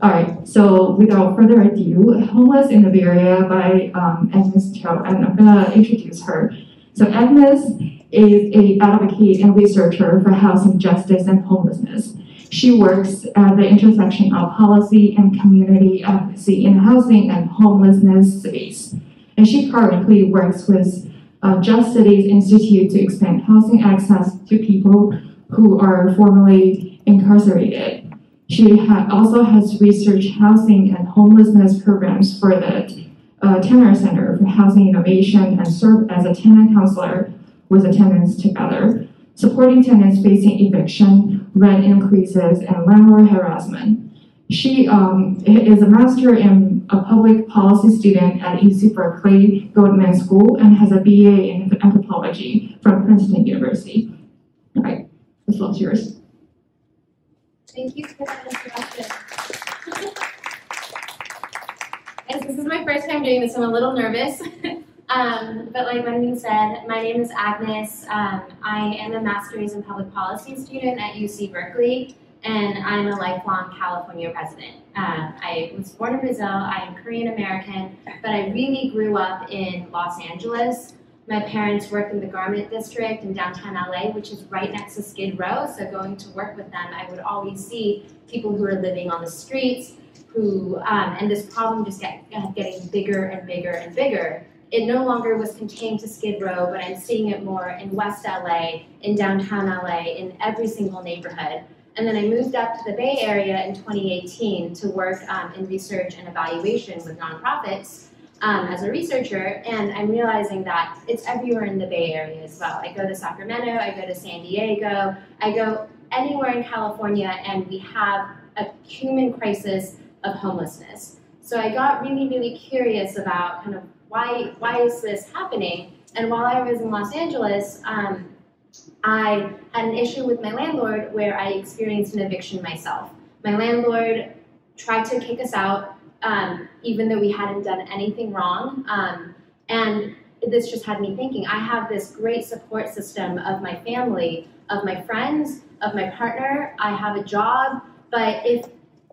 All right, so without further ado, Homeless in the Bay Area by um, Agnes Cho, and I'm gonna introduce her. So Agnes is a advocate and researcher for housing justice and homelessness. She works at the intersection of policy and community advocacy in housing and homelessness space. And she currently works with uh, Just Cities Institute to expand housing access to people who are formerly incarcerated. She ha- also has researched housing and homelessness programs for the uh, Terner Center for Housing Innovation and served as a tenant counselor with the tenants together, supporting tenants facing eviction, rent increases, and landlord harassment. She um, is a master in a public policy student at UC Berkeley Goldman School and has a BA in anthropology from Princeton University. All right, the floor yours. Thank you for that introduction. Yes, this is my first time doing this, I'm a little nervous. Um, but like Wendy said, my name is Agnes. Um, I am a master's in public policy student at UC Berkeley, and I'm a lifelong California resident. Um, I was born in Brazil, I am Korean American, but I really grew up in Los Angeles. My parents worked in the garment district in downtown LA, which is right next to Skid Row. So going to work with them, I would always see people who are living on the streets, who um, and this problem just get, uh, getting bigger and bigger and bigger. It no longer was contained to Skid Row, but I'm seeing it more in West LA, in downtown LA, in every single neighborhood. And then I moved up to the Bay Area in 2018 to work um, in research and evaluation with nonprofits um, as a researcher, and I'm realizing that it's everywhere in the Bay Area as well. I go to Sacramento, I go to San Diego, I go anywhere in California, and we have a human crisis of homelessness. So I got really, really curious about kind of why why is this happening? And while I was in Los Angeles, um, I had an issue with my landlord where I experienced an eviction myself. My landlord tried to kick us out, um, even though we hadn't done anything wrong. Um, and this just had me thinking I have this great support system of my family, of my friends, of my partner. I have a job, but if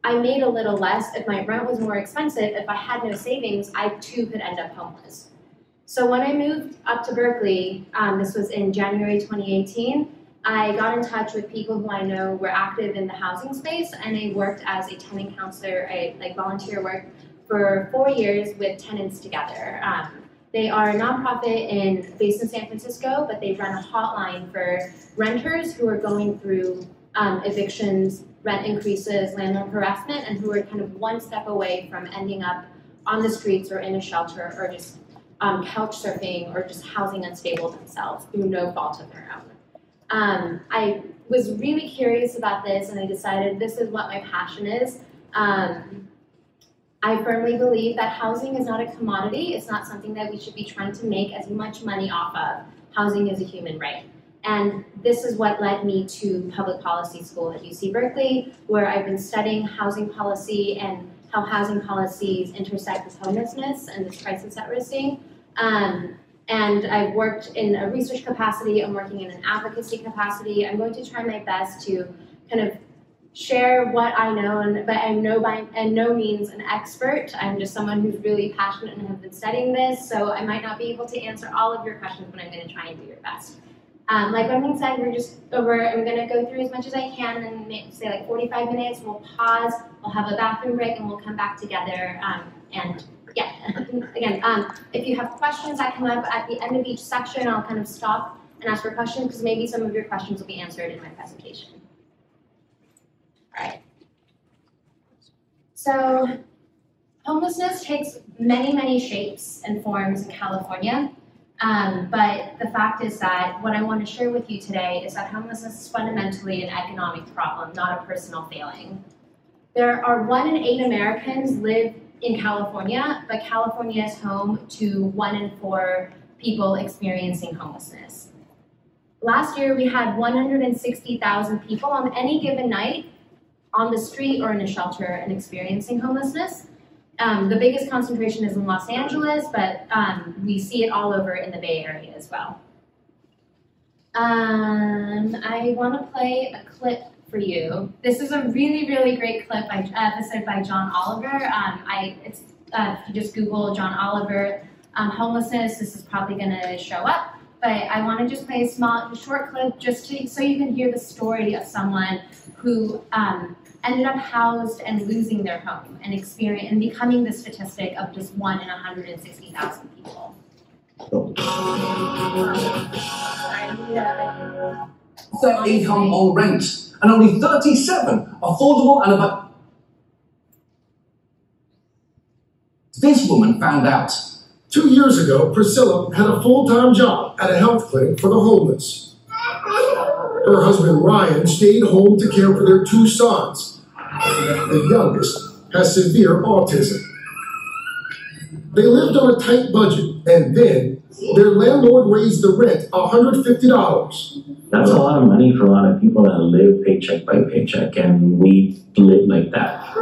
I made a little less, if my rent was more expensive, if I had no savings, I too could end up homeless. So when I moved up to Berkeley, um, this was in January 2018, I got in touch with people who I know were active in the housing space, and I worked as a tenant counselor, I like volunteer work for four years with Tenants Together. Um, they are a nonprofit in based in San Francisco, but they run a hotline for renters who are going through um, evictions, rent increases, landlord harassment, and who are kind of one step away from ending up on the streets or in a shelter or just um, couch surfing or just housing unstable themselves through no fault of their own. Um, I was really curious about this and I decided this is what my passion is. Um, I firmly believe that housing is not a commodity. It's not something that we should be trying to make as much money off of. Housing is a human right. And this is what led me to public policy school at UC Berkeley, where I've been studying housing policy and how housing policies intersect with homelessness and this crisis that we're seeing. Um, and I've worked in a research capacity, I'm working in an advocacy capacity. I'm going to try my best to kind of share what I know, and, but I'm no by and no means an expert. I'm just someone who's really passionate and have been studying this, so I might not be able to answer all of your questions, but I'm going to try and do your best. Um, like Wendy said, we're just over, I'm going to go through as much as I can and say like 45 minutes. We'll pause, we'll have a bathroom break, and we'll come back together. Um, and yeah, again, um, if you have questions that come up at the end of each section, I'll kind of stop and ask for questions because maybe some of your questions will be answered in my presentation. All right. So homelessness takes many, many shapes and forms in California. Um, but the fact is that what I want to share with you today is that homelessness is fundamentally an economic problem, not a personal failing. There are one in eight Americans live in California, but California is home to one in four people experiencing homelessness. Last year, we had 160,000 people on any given night on the street or in a shelter and experiencing homelessness. Um, the biggest concentration is in Los Angeles, but um, we see it all over in the Bay Area as well. Um, I want to play a clip for you. This is a really, really great clip by episode by John Oliver. Um, I it's uh, if you just Google John Oliver um, homelessness, this is probably going to show up. But I want to just play a small, short clip just to, so you can hear the story of someone who um, ended up housed and losing their home and experience and becoming the statistic of just one in 160,000 people. 30 income on rent, and only 37 affordable and above. This woman found out. Two years ago, Priscilla had a full time job at a health clinic for the homeless. Her husband Ryan stayed home to care for their two sons. The youngest has severe autism. They lived on a tight budget, and then their landlord raised the rent $150. That's a lot of money for a lot of people that live paycheck by paycheck, and we live like that.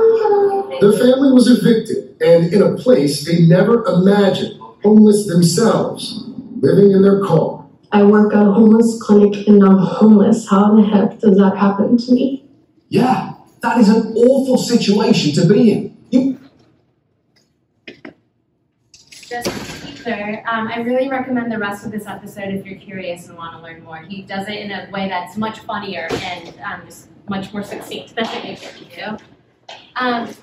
The family was evicted and in a place they never imagined, homeless themselves, living in their car. I work at a homeless clinic and I'm homeless. How the heck does that happen to me? Yeah, that is an awful situation to be in. You Just clear, um, I really recommend the rest of this episode if you're curious and want to learn more. He does it in a way that's much funnier and um, just much more succinct than I usually do. Um,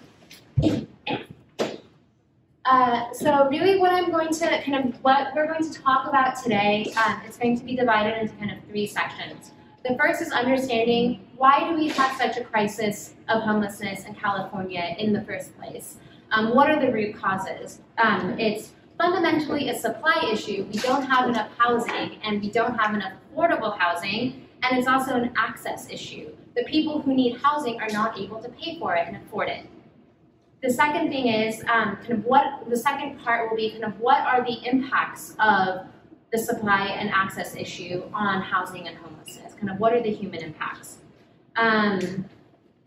uh, so really what I'm going to kind of, what we're going to talk about today, um, it's going to be divided into kind of three sections. The first is understanding why do we have such a crisis of homelessness in California in the first place? Um, what are the root causes? Um, it's fundamentally a supply issue. We don't have enough housing and we don't have enough affordable housing, and it's also an access issue. The people who need housing are not able to pay for it and afford it. The second thing is um, kind of what the second part will be kind of what are the impacts of the supply and access issue on housing and homelessness? Kind of what are the human impacts? Um,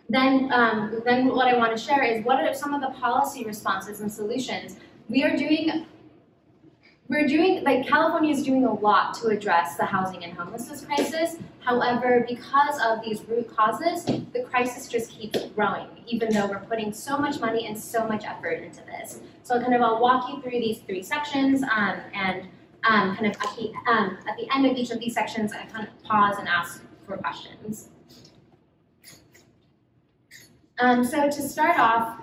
then, um, then what I want to share is what are some of the policy responses and solutions we are doing. We're doing like California is doing a lot to address the housing and homelessness crisis. However, because of these root causes, the crisis just keeps growing, even though we're putting so much money and so much effort into this. So, kind of, I'll walk you through these three sections, um, and um, kind of at the um, at the end of each of these sections, I kind of pause and ask for questions. Um, so to start off,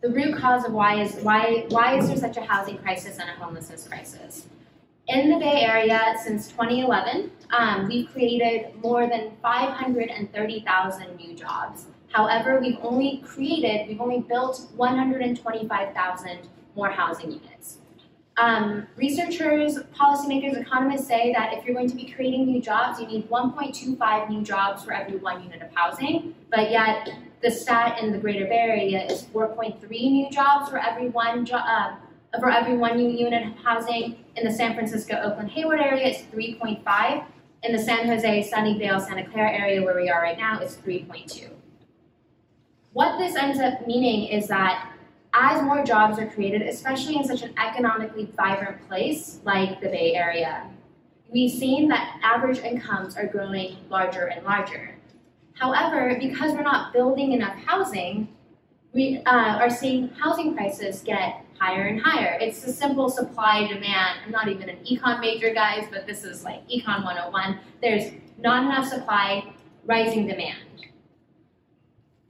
the root cause of why is why why is there such a housing crisis and a homelessness crisis? In the Bay Area since 2011, um, we've created more than 530,000 new jobs. However, we've only created, we've only built 125,000 more housing units. Um, researchers, policymakers, economists say that if you're going to be creating new jobs, you need 1.25 new jobs for every one unit of housing, but yet the stat in the Greater Bay Area is 4.3 new jobs for every one jo- uh, for every one new unit of housing. In the San Francisco, Oakland, Hayward area, it's 3.5. In the San Jose, Sunnyvale, Santa Clara area where we are right now, it's 3.2. What this ends up meaning is that as more jobs are created, especially in such an economically vibrant place like the Bay Area, we've seen that average incomes are growing larger and larger. However, because we're not building enough housing, we uh, are seeing housing prices get higher and higher. It's a simple supply demand. I'm not even an econ major, guys, but this is like econ 101. There's not enough supply, rising demand.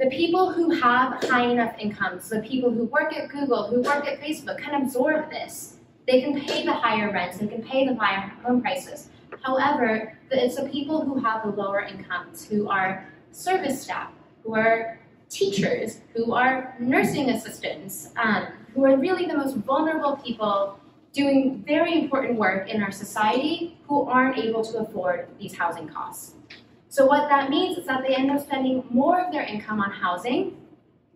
The people who have high enough incomes, the people who work at Google, who work at Facebook, can absorb this. They can pay the higher rents, they can pay the higher home prices. However, it's the people who have the lower incomes, who are service staff, who are teachers, who are nursing assistants, um, who are really the most vulnerable people doing very important work in our society who aren't able to afford these housing costs. So what that means is that they end up spending more of their income on housing,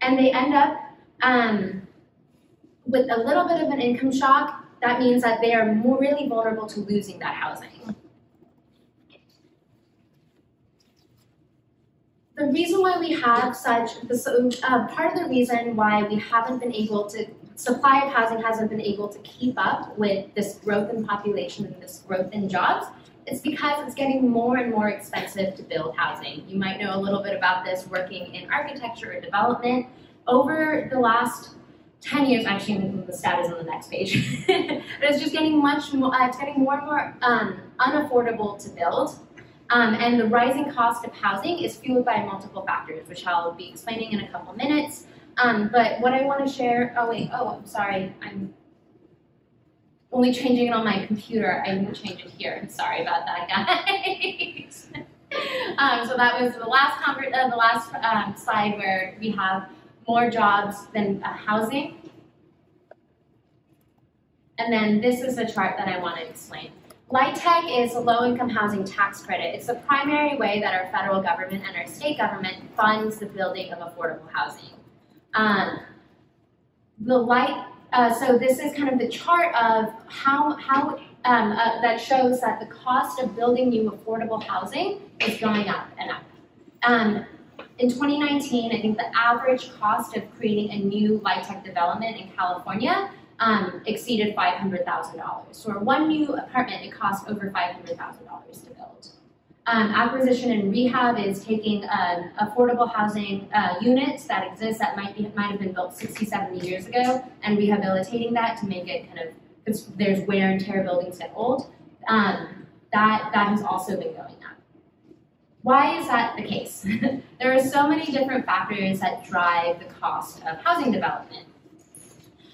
and they end up um, with a little bit of an income shock. That means that they are more really vulnerable to losing that housing. The reason why we have such, the, uh, part of the reason why we haven't been able to, supply of housing hasn't been able to keep up with this growth in population and this growth in jobs It's because it's getting more and more expensive to build housing. You might know a little bit about this working in architecture or development. Over the last 10 years, actually, the stat is on the next page, but it's just getting much more, uh, it's getting more and more um, unaffordable to build. Um, and the rising cost of housing is fueled by multiple factors, which I'll be explaining in a couple minutes. Um, but what I want to share, oh wait, oh, I'm sorry, I'm only changing it on my computer. I didn't change it here. I'm sorry about that, guys. um, so that was the last uh, the last um, slide where we have more jobs than uh, housing. And then this is the chart that I want to explain. LIHTC is a low-income housing tax credit. It's the primary way that our federal government and our state government funds the building of affordable housing. Um, the light, uh, so this is kind of the chart of how, how um, uh, that shows that the cost of building new affordable housing is going up and up. Um, in 2019, I think the average cost of creating a new LIHTC development in California um, exceeded $500,000. So for one new apartment, it costs over $500,000 to build. Um, acquisition and rehab is taking um, affordable housing uh, units that exist that might be might have been built 60, 70 years ago and rehabilitating that to make it kind of because there's wear and tear buildings get old. Um, that that has also been going up. Why is that the case? there are so many different factors that drive the cost of housing development.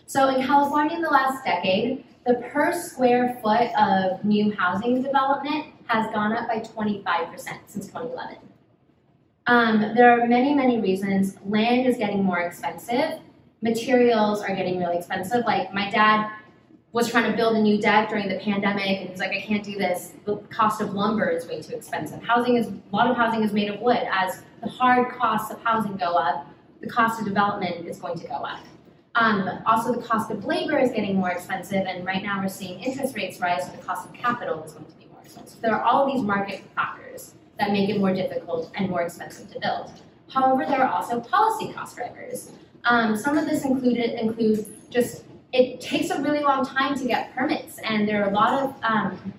So in California in the last decade, the per square foot of new housing development has gone up by 25% since 2011. Um, there are many, many reasons. Land is getting more expensive. Materials are getting really expensive. Like my dad was trying to build a new deck during the pandemic, and he's like, I can't do this. The cost of lumber is way too expensive. Housing is a lot of housing is made of wood. As the hard costs of housing go up, the cost of development is going to go up. Um, also, the cost of labor is getting more expensive, and right now we're seeing interest rates rise, so the cost of capital is going to be expensive. There are all these market factors that make it more difficult and more expensive to build. However, there are also policy cost drivers. Um, some of this included include just it takes a really long time to get permits, and there are a lot of um,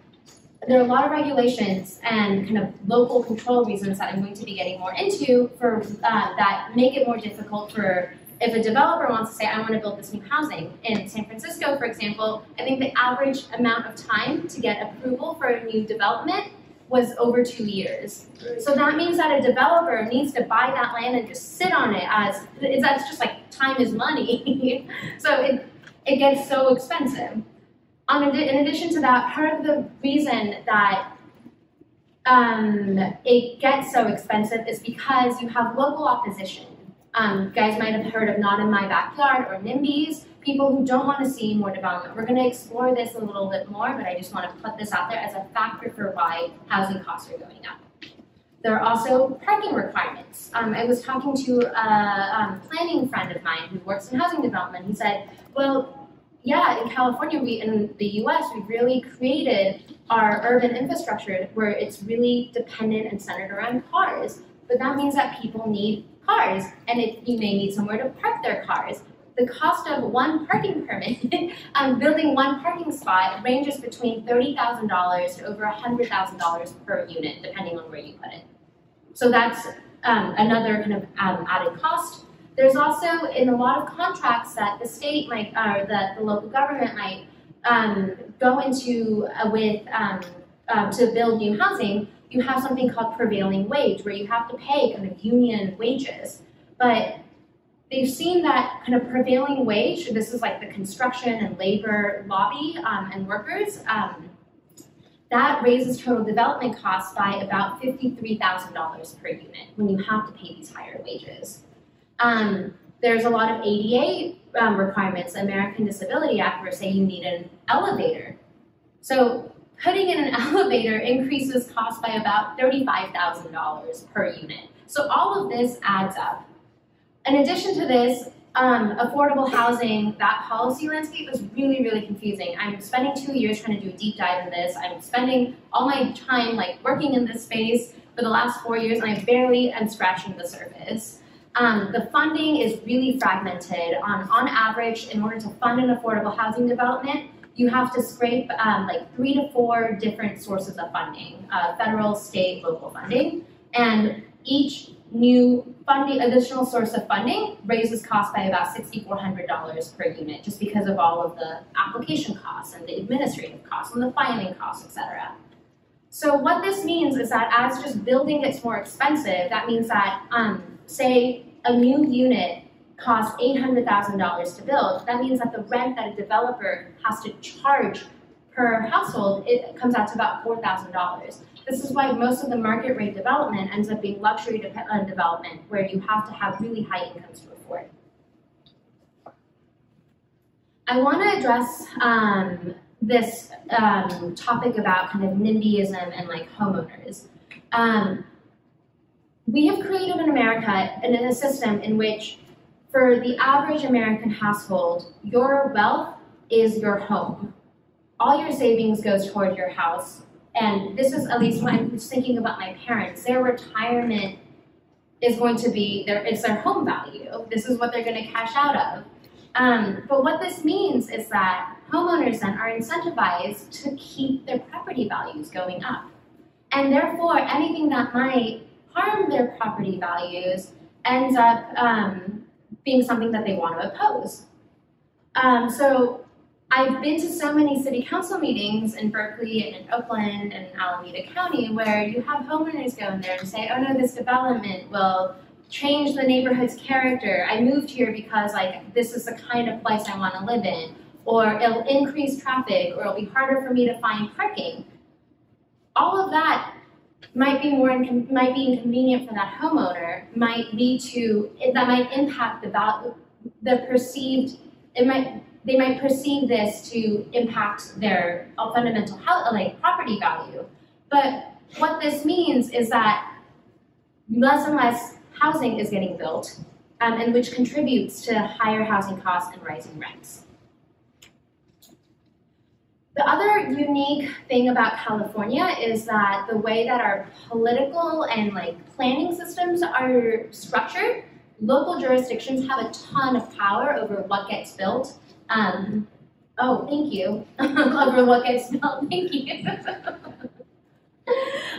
there are a lot of regulations and kind of local control reasons that I'm going to be getting more into for uh, that make it more difficult for if a developer wants to say, I want to build this new housing in San Francisco, for example, I think the average amount of time to get approval for a new development was over two years. So that means that a developer needs to buy that land and just sit on it as that's just like time is money. so it it gets so expensive. On in addition to that, part of the reason that um, it gets so expensive is because you have local opposition. Um, guys might have heard of Not in My Backyard or NIMBYs, people who don't want to see more development. We're going to explore this a little bit more, but I just want to put this out there as a factor for why housing costs are going up. There are also parking requirements. Um, I was talking to a um, planning friend of mine who works in housing development. He said, well, yeah, in California, we in the US, we've really created our urban infrastructure where it's really dependent and centered around cars. But that means that people need cars, and if you may need somewhere to park their cars. The cost of one parking permit, um, building one parking spot, ranges between $30,000 to over $100,000 per unit, depending on where you put it. So that's um, another kind of um, added cost. There's also in a lot of contracts that the state might, or the, the local government might um, go into uh, with um, uh, to build new housing, you have something called prevailing wage, where you have to pay kind of union wages. But they've seen that kind of prevailing wage, this is like the construction and labor lobby um, and workers, um, that raises total development costs by about $53,000 per unit when you have to pay these higher wages. Um, there's a lot of ADA um, requirements, American Disability Act, where say you need an elevator. So Putting in an elevator increases cost by about $35,000 per unit. So all of this adds up. In addition to this, um, affordable housing, that policy landscape is really, really confusing. I'm spending two years trying to do a deep dive in this. I'm spending all my time like working in this space for the last four years, and I barely am scratching the surface. Um, the funding is really fragmented. On, on average, in order to fund an affordable housing development, you have to scrape um, like three to four different sources of funding, uh, federal, state, local funding, and each new funding, additional source of funding raises costs by about $6,400 per unit, just because of all of the application costs and the administrative costs and the filing costs, et cetera. So what this means is that as just building gets more expensive, that means that, um, say, a new unit costs $800,000 to build, that means that the rent that a developer has to charge per household, it comes out to about $4,000. This is why most of the market rate development ends up being luxury uh, development, where you have to have really high incomes to afford. I want to address um, this um, topic about kind of NIMBYism and like homeowners. Um, we have created in America and in a system in which, for the average American household, your wealth is your home. All your savings goes toward your house. And this is at least when I'm thinking about my parents, their retirement is going to be their it's their home value. This is what they're going to cash out of. Um, but what this means is that homeowners then are incentivized to keep their property values going up. And therefore, anything that might harm their property values ends up um, being something that they want to oppose. Um, so I've been to so many city council meetings in Berkeley and in Oakland and Alameda County where you have homeowners go in there and say, oh no, this development will change the neighborhood's character. I moved here because like this is the kind of place I want to live in. Or it'll increase traffic, or it'll be harder for me to find parking. All of that might be more might be inconvenient for that homeowner. Might lead to that might impact the value, the perceived. It might they might perceive this to impact their fundamental health, like property value. But what this means is that less and less housing is getting built, um, and which contributes to higher housing costs and rising rents. The other unique thing about California is that the way that our political and like planning systems are structured, local jurisdictions have a ton of power over what gets built. Um, oh, thank you. over what gets built. Thank you.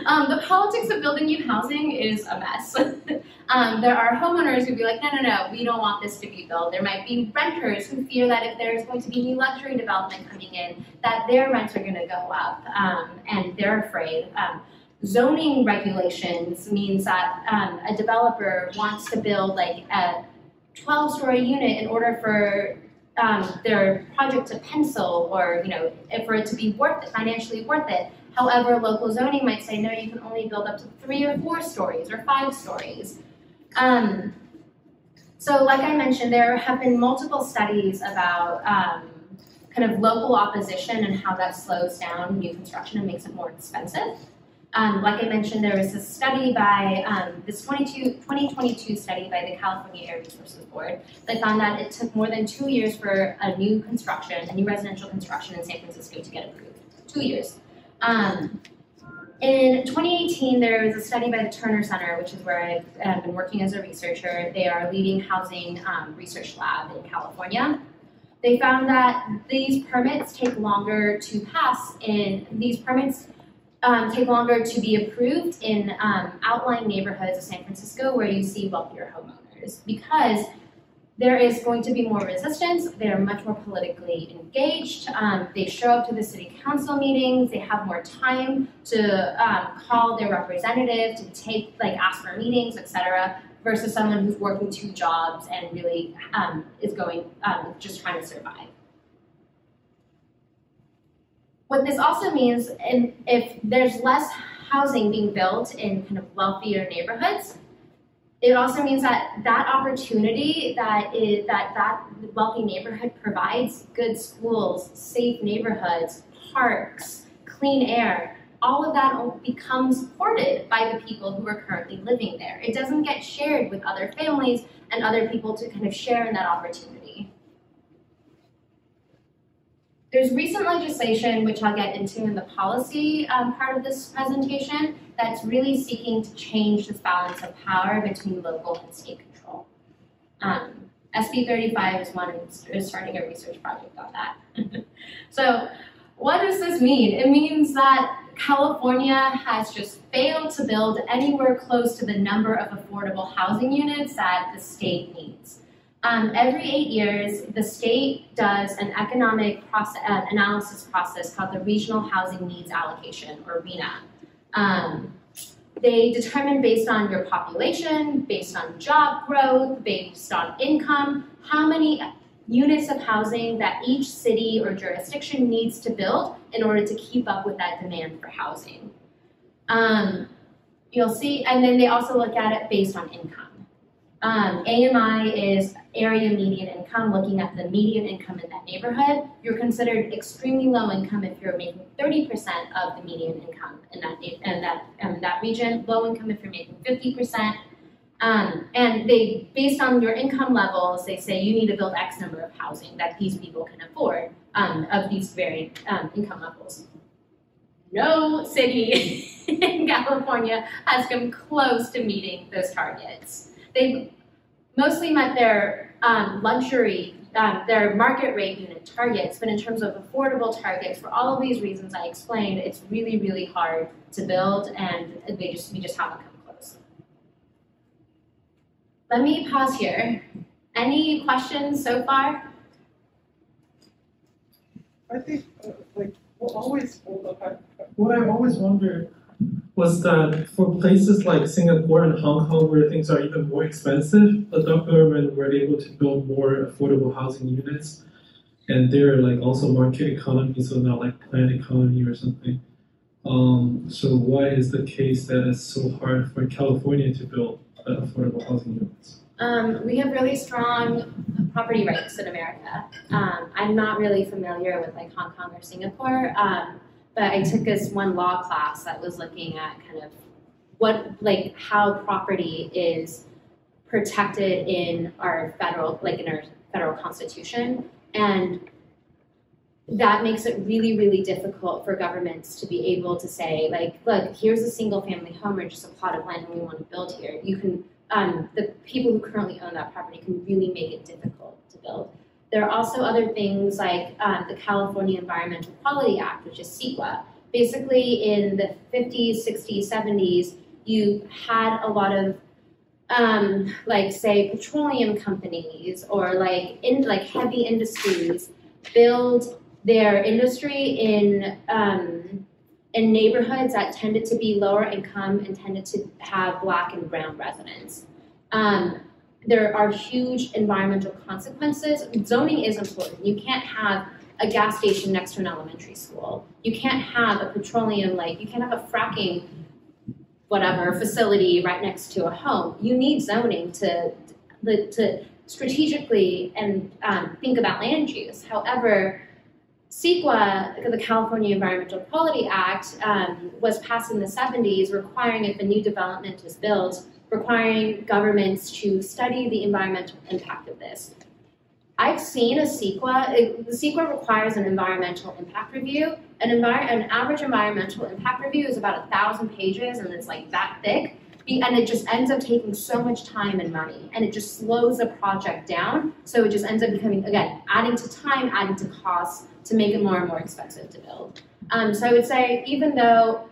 um, the politics of building new housing is a mess. um, there are homeowners who be like, no, no, no, we don't want this to be built. There might be renters who fear that if there's going to be new luxury development coming in, that their rents are going to go up, um, and they're afraid. Um, zoning regulations means that um, a developer wants to build like a 12-story unit in order for um, their project to pencil or you know for it to be worth it, financially worth it However, local zoning might say, no, you can only build up to three or four stories or five stories. Um, so like I mentioned, there have been multiple studies about um, kind of local opposition and how that slows down new construction and makes it more expensive. Um, like I mentioned, there was a study by, um, this 22, 2022 study by the California Air Resources Board that found that it took more than two years for a new construction, a new residential construction in San Francisco to get approved. Two years. Um, in 2018, there was a study by the Terner Center, which is where I've uh, been working as a researcher. They are a leading housing um, research lab in California. They found that these permits take longer to pass in, these permits um, take longer to be approved in um, outlying neighborhoods of San Francisco where you see wealthier homeowners because there is going to be more resistance. They're much more politically engaged. Um, they show up to the city council meetings. They have more time to um, call their representative, to take, like, ask for meetings, etc., versus someone who's working two jobs and really um, is going, um, just trying to survive. What this also means, and if there's less housing being built in kind of wealthier neighborhoods, it also means that that opportunity that is that that wealthy neighborhood provides good schools safe neighborhoods parks clean air all of that becomes hoarded by the people who are currently living there. It doesn't get shared with other families and other people to kind of share in that opportunity there's recent legislation, which I'll get into in the policy um, part of this presentation, that's really seeking to change this balance of power between local and state control. Um, SB 35 is one, is starting a research project on that. so, what does this mean? It means that California has just failed to build anywhere close to the number of affordable housing units that the state needs. Um, every eight years, the state does an economic process, uh, analysis process called the Regional Housing Needs Allocation, or RHNA. Um, they determine based on your population, based on job growth, based on income, how many units of housing that each city or jurisdiction needs to build in order to keep up with that demand for housing. Um, you'll see, and then they also look at it based on income. Um, AMI is area median income, looking at the median income in that neighborhood. You're considered extremely low income if you're making 30% of the median income in that in that um, that region. Low income if you're making 50%. Um, and they, based on your income levels, they say you need to build X number of housing that these people can afford um, of these varied um, income levels. No city in California has come close to meeting those targets. They mostly met their um, luxury, um, their market rate unit targets, but in terms of affordable targets, for all of these reasons I explained, it's really, really hard to build, and they just we just haven't come close. Let me pause here. Any questions so far? I think, uh, like, what always, what I've always wondered was that for places like Singapore and Hong Kong, where things are even more expensive, the government were able to build more affordable housing units, and they're like also market economy, so not like planned economy or something. Um, so why is the case that it's so hard for California to build affordable housing units? Um, we have really strong property rights in America. Um, I'm not really familiar with like Hong Kong or Singapore. Um, but I took this one law class that was looking at kind of what like how property is protected in our federal like in our federal constitution. And that makes it really really difficult for governments to be able to say like look here's a single family home or just a plot of land and we want to build here. You can um, the people who currently own that property can really make it difficult to build there are also other things like um, the California Environmental Quality Act, which is CEQA. Basically, in the 50s, 60s, 70s, you had a lot of um, like say petroleum companies or like in like heavy industries build their industry in um, in neighborhoods that tended to be lower income and tended to have black and brown residents. Um, there are huge environmental consequences. Zoning is important. You can't have a gas station next to an elementary school. You can't have a petroleum like you can't have a fracking whatever facility right next to a home. You need zoning to to strategically and um, think about land use. However, CEQA, the California Environmental Quality Act, um, was passed in the 70s, requiring if a new development is built, requiring governments to study the environmental impact of this. I've seen a CEQA, it, the CEQA requires an environmental impact review. An, envir- an average environmental impact review is about a thousand pages and it's like that thick. And it just ends up taking so much time and money, and it just slows the project down. So it just ends up becoming, again, adding to time, adding to costs to make it more and more expensive to build. Um, so I would say, even though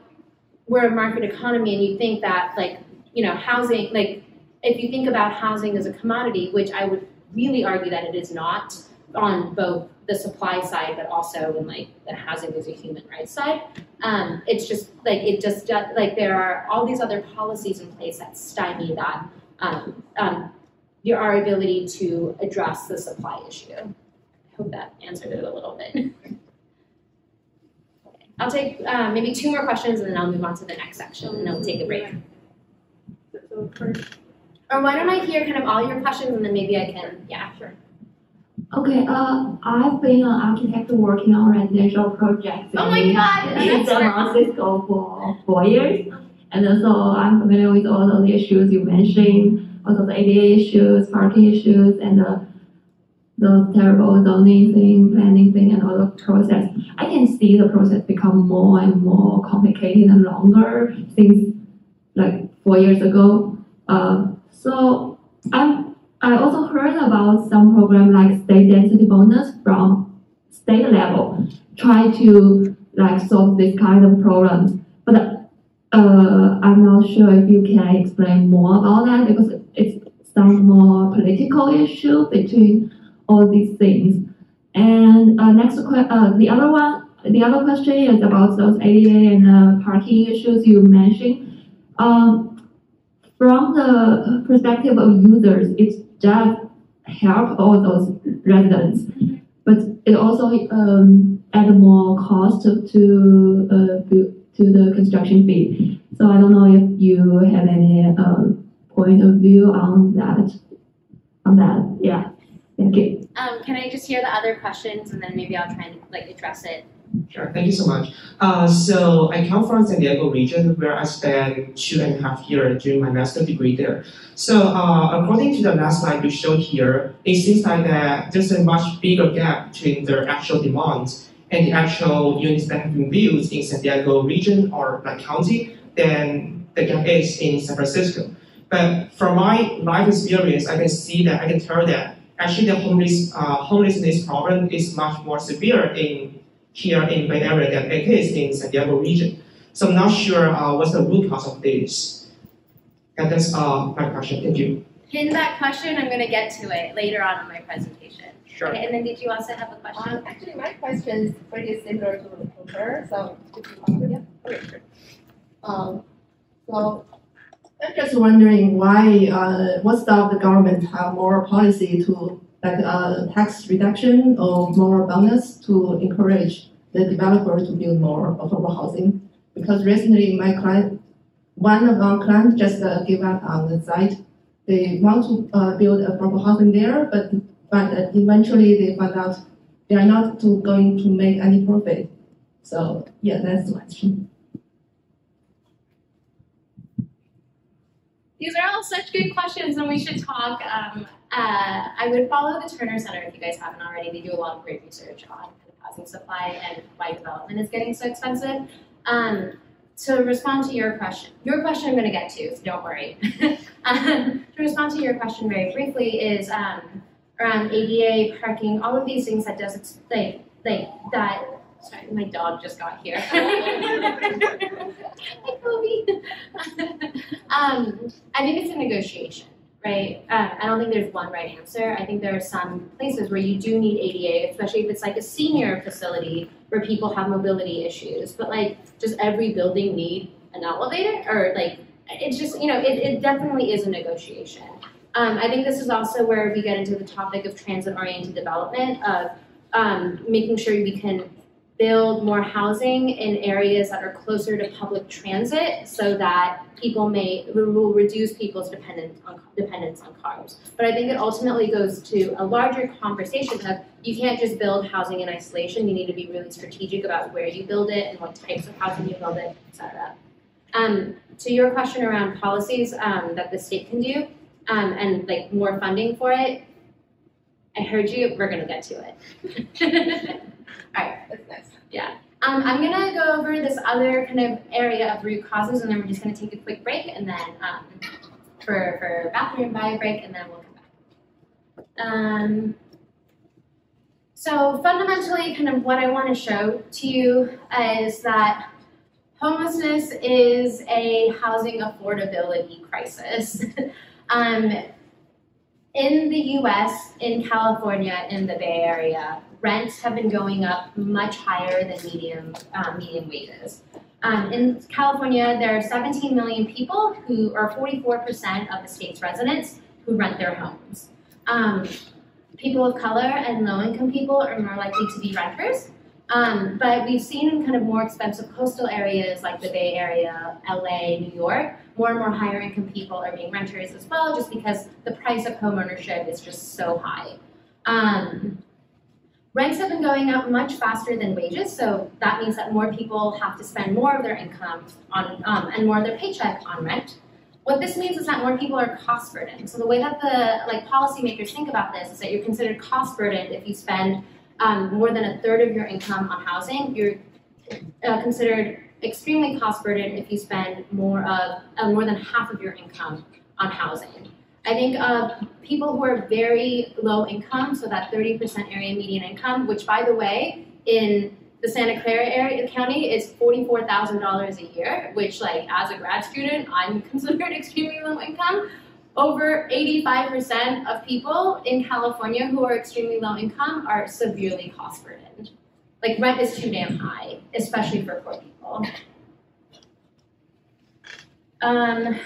we're a market economy and you think that, like, you know, housing, like, if you think about housing as a commodity, which I would really argue that it is not on both the supply side, but also in like the housing as a human rights side. Um, it's just like it just like there are all these other policies in place that stymie that um, um, your our ability to address the supply issue. I hope that answered it a little bit. I'll take uh, maybe two more questions and then I'll move on to the next section and then we'll take a break. Or why don't I hear kind of all your questions and then maybe I can, yeah, sure. Okay, uh, I've been an architect working on residential projects. Oh my God, In San Francisco for four years. And so I'm familiar with all those issues you mentioned, also the ADA issues, parking issues, and the the terrible zoning thing, planning thing, and all the process. I can see the process become more and more complicated and longer since like four years ago. Uh, so I'm I also heard about some program like state density bonus from state level, try to like solve this kind of problems. But uh, I'm not sure if you can explain more about that because it's some more political issue between all these things. And uh, next, uh, the other one, the other question is about those ADA and uh, parking issues you mentioned. Um, from the perspective of users, it does help all those residents, but it also um, add more cost to uh, to the construction fee. So I don't know if you have any uh, point of view on that. On that, yeah. Thank you. Um, can I just hear the other questions and then maybe I'll try and like address it. Sure, thank you so much. Uh, so I come from San Diego region where I spent two and a half years doing my master degree there. So uh, according to the last slide you showed here, it seems like that there's a much bigger gap between the actual demands and the actual units that have been built in San Diego region or like county than the gap is in San Francisco. But from my life experience, I can see that I can tell that actually the homeless uh, homelessness problem is much more severe in here in Bay Area than it is in San Diego region. So I'm not sure uh, what's the root cause of this. And that's uh, my question. Thank you. In that question, I'm going to get to it later on in my presentation. Sure. Okay, and then did you also have a question? Um, actually, my question is pretty similar to, to her, so if to, yeah, okay, sure. Um, so I'm just wondering why, uh, what stop the government have more policy to like uh, tax reduction or more bonus to encourage the developer to build more affordable housing? Because recently my client, one of our clients just uh, gave up on the site. They want to uh, build affordable housing there, but but uh, eventually they found out they are not going to make any profit. So yeah, that's the question. These are all such good questions, and we should talk. Um, uh, I would follow the Terner Center if you guys haven't already. They do a lot of great research on housing supply and why development is getting so expensive. Um, to respond to your question, your question I'm going to get to, so don't worry. um, to respond to your question very briefly is um, around ADA parking, all of these things that does like like that. Sorry, my dog just got here. Hi, Kobe. um, I think it's a negotiation, right? Uh, I don't think there's one right answer. I think there are some places where you do need ADA, especially if it's like a senior facility where people have mobility issues. But like, does every building need an elevator? Or like, it's just you know, it, it definitely is a negotiation. Um, I think this is also where we get into the topic of transit-oriented development of um, making sure we can build more housing in areas that are closer to public transit so that people may will reduce people's dependence on dependence on cars. But I think it ultimately goes to a larger conversation of you can't just build housing in isolation. You need to be really strategic about where you build it and what types of housing you build it, et cetera. Um, to your question around policies um, that the state can do um, and like more funding for it, I heard you. We're gonna get to it. All right. That's nice. Um, I'm gonna go over this other kind of area of root causes, and then we're just gonna take a quick break, and then um, for for bathroom bio break, and then we'll come back. Um, so fundamentally, kind of what I want to show to you is that homelessness is a housing affordability crisis. um, in the U.S., in California, in the Bay Area, rents have been going up much higher than medium um, median wages. Um, in California, there are 17 million people who are 44% of the state's residents who rent their homes. Um, people of color and low-income people are more likely to be renters. Um, but we've seen in kind of more expensive coastal areas like the Bay Area, LA, New York, more and more higher income people are being renters as well, just because the price of homeownership is just so high. Um, Rents have been going up much faster than wages, so that means that more people have to spend more of their income on um, and more of their paycheck on rent. What this means is that more people are cost burdened. So the way that the like policymakers think about this is that you're considered cost burdened if you spend um, more than a third of your income on housing. You're uh, considered extremely cost burdened if you spend more of uh, more than half of your income on housing. I think of people who are very low income, so that 30% area median income, which by the way, in the Santa Clara area county is $44,000 a year, which like as a grad student, I'm considered extremely low income. Over 85% of people in California who are extremely low income are severely cost burdened. Like rent is too damn high, especially for poor people. Um,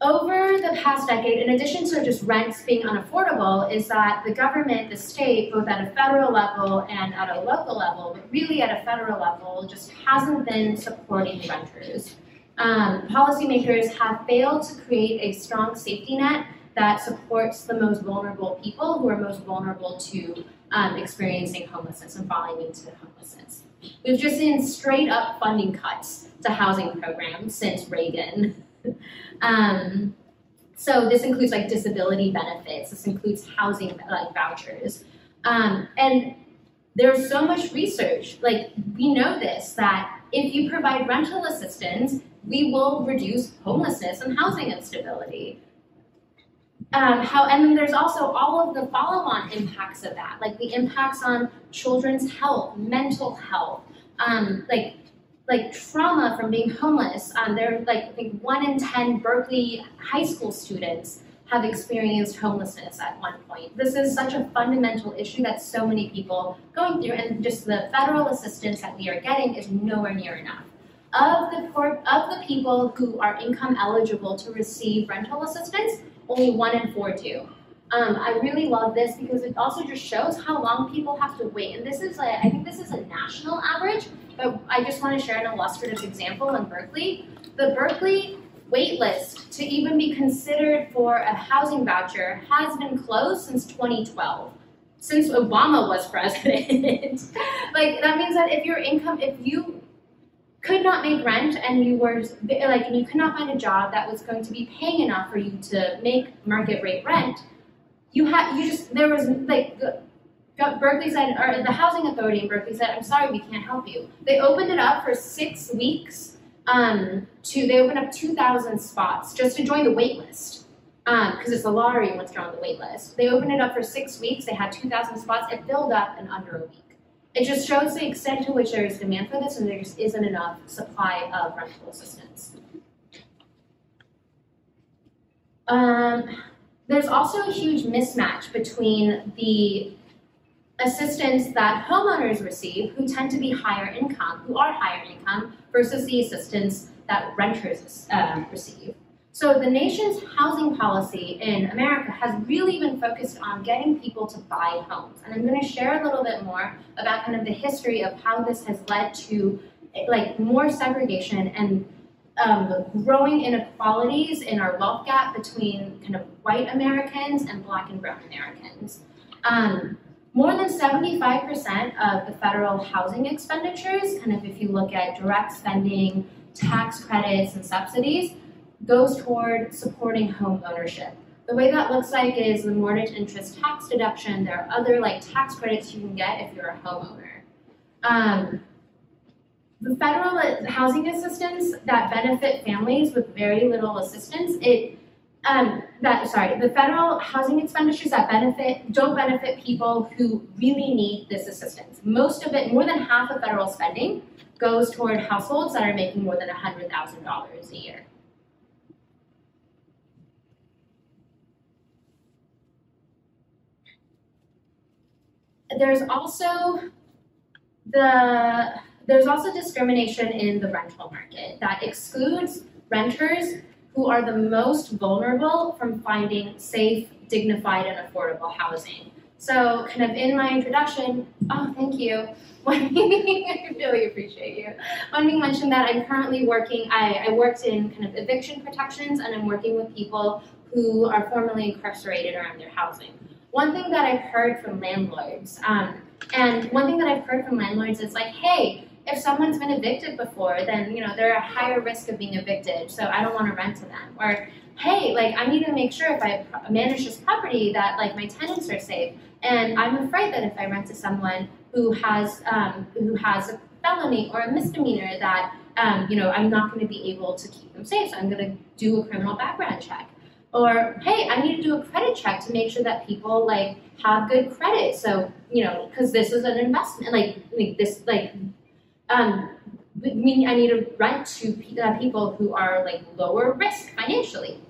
over the past decade, in addition to just rents being unaffordable, is that the government, the state, both at a federal level and at a local level, but really at a federal level, just hasn't been supporting renters. Um, policymakers have failed to create a strong safety net that supports the most vulnerable people who are most vulnerable to um, experiencing homelessness and falling into homelessness. We've just seen straight up funding cuts to housing programs since Reagan. um, so this includes like disability benefits, this includes housing like vouchers. Um, and there's so much research, like we know this, that if you provide rental assistance, we will reduce homelessness and housing instability. Um, how, and then there's also all of the follow-on impacts of that, like the impacts on children's health, mental health, um, like like trauma from being homeless. Um, there, like I think one in ten Berkeley high school students have experienced homelessness at one point. This is such a fundamental issue that so many people going through, and just the federal assistance that we are getting is nowhere near enough. Of the poor, of the people who are income eligible to receive rental assistance, only one in four do. Um, I really love this because it also just shows how long people have to wait. And this is, a, I think this is a national average, but I just want to share an illustrative example in Berkeley. The Berkeley wait list to even be considered for a housing voucher has been closed since 2012 since Obama was president. like that means that if your income, if you could not make rent and you were like and you could not find a job that was going to be paying enough for you to make market rate rent, you had you just there was like Berkeley said or the housing authority in Berkeley said, I'm sorry, we can't help you. They opened it up for six weeks. Um, to they opened up 2,000 spots just to join the wait list because um, it's a lottery once you're on the wait list. They opened it up for six weeks. They had 2,000 spots. It filled up in under a week. It just shows the extent to which there is demand for this and there just isn't enough supply of rental assistance. Um, there's also a huge mismatch between the assistance that homeowners receive, who tend to be higher income, who are higher income, versus the assistance that renters uh, receive. So the nation's housing policy in America has really been focused on getting people to buy homes. And I'm going to share a little bit more about kind of the history of how this has led to like more segregation and um, growing inequalities in our wealth gap between kind of white Americans and black and brown Americans. Um, more than 75% of the federal housing expenditures, kind of if you look at direct spending, tax credits, and subsidies, goes toward supporting home ownership. The way that looks like is the mortgage interest tax deduction. There are other like tax credits you can get if you're a homeowner. Um, federal housing assistance that benefit families with very little assistance, it um, that sorry, the federal housing expenditures that benefit don't benefit people who really need this assistance. Most of it, more than half of federal spending, goes toward households that are making more than $100,000 a year. There's also the there's also discrimination in the rental market that excludes renters who are the most vulnerable from finding safe, dignified, and affordable housing. So, kind of in my introduction, oh, thank you. I really appreciate you. Wendy mentioned that I'm currently working, I, I worked in kind of eviction protections and I'm working with people who are formerly incarcerated around their housing. One thing that I've heard from landlords, um, and one thing that I've heard from landlords is like, hey, if someone's been evicted before, then you know they're at higher risk of being evicted, so I don't want to rent to them. Or hey, like I need to make sure if I manage this property that like my tenants are safe, and I'm afraid that if I rent to someone who has um, who has a felony or a misdemeanor, that um, you know, I'm not going to be able to keep them safe, so I'm going to do a criminal background check. Or, hey, I need to do a credit check to make sure that people like have good credit. So, you know, because this is an investment, like, like this, like, um, I I need to rent to uh, people who are like lower risk financially.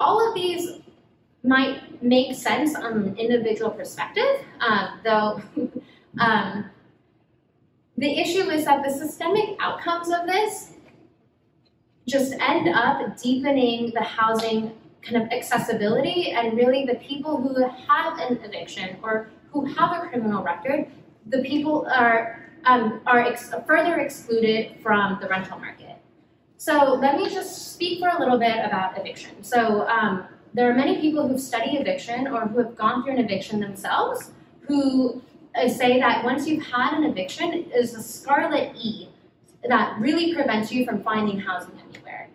All of these might make sense on an individual perspective, um, though um, the issue is that the systemic outcomes of this just end up deepening the housing kind of accessibility and really the people who have an eviction or who have a criminal record, the people are um, are ex- further excluded from the rental market. So let me just speak for a little bit about eviction. So um, there are many people who've studied eviction or who have gone through an eviction themselves who uh, say that once you've had an eviction, it is a scarlet E that really prevents you from finding housing anywhere.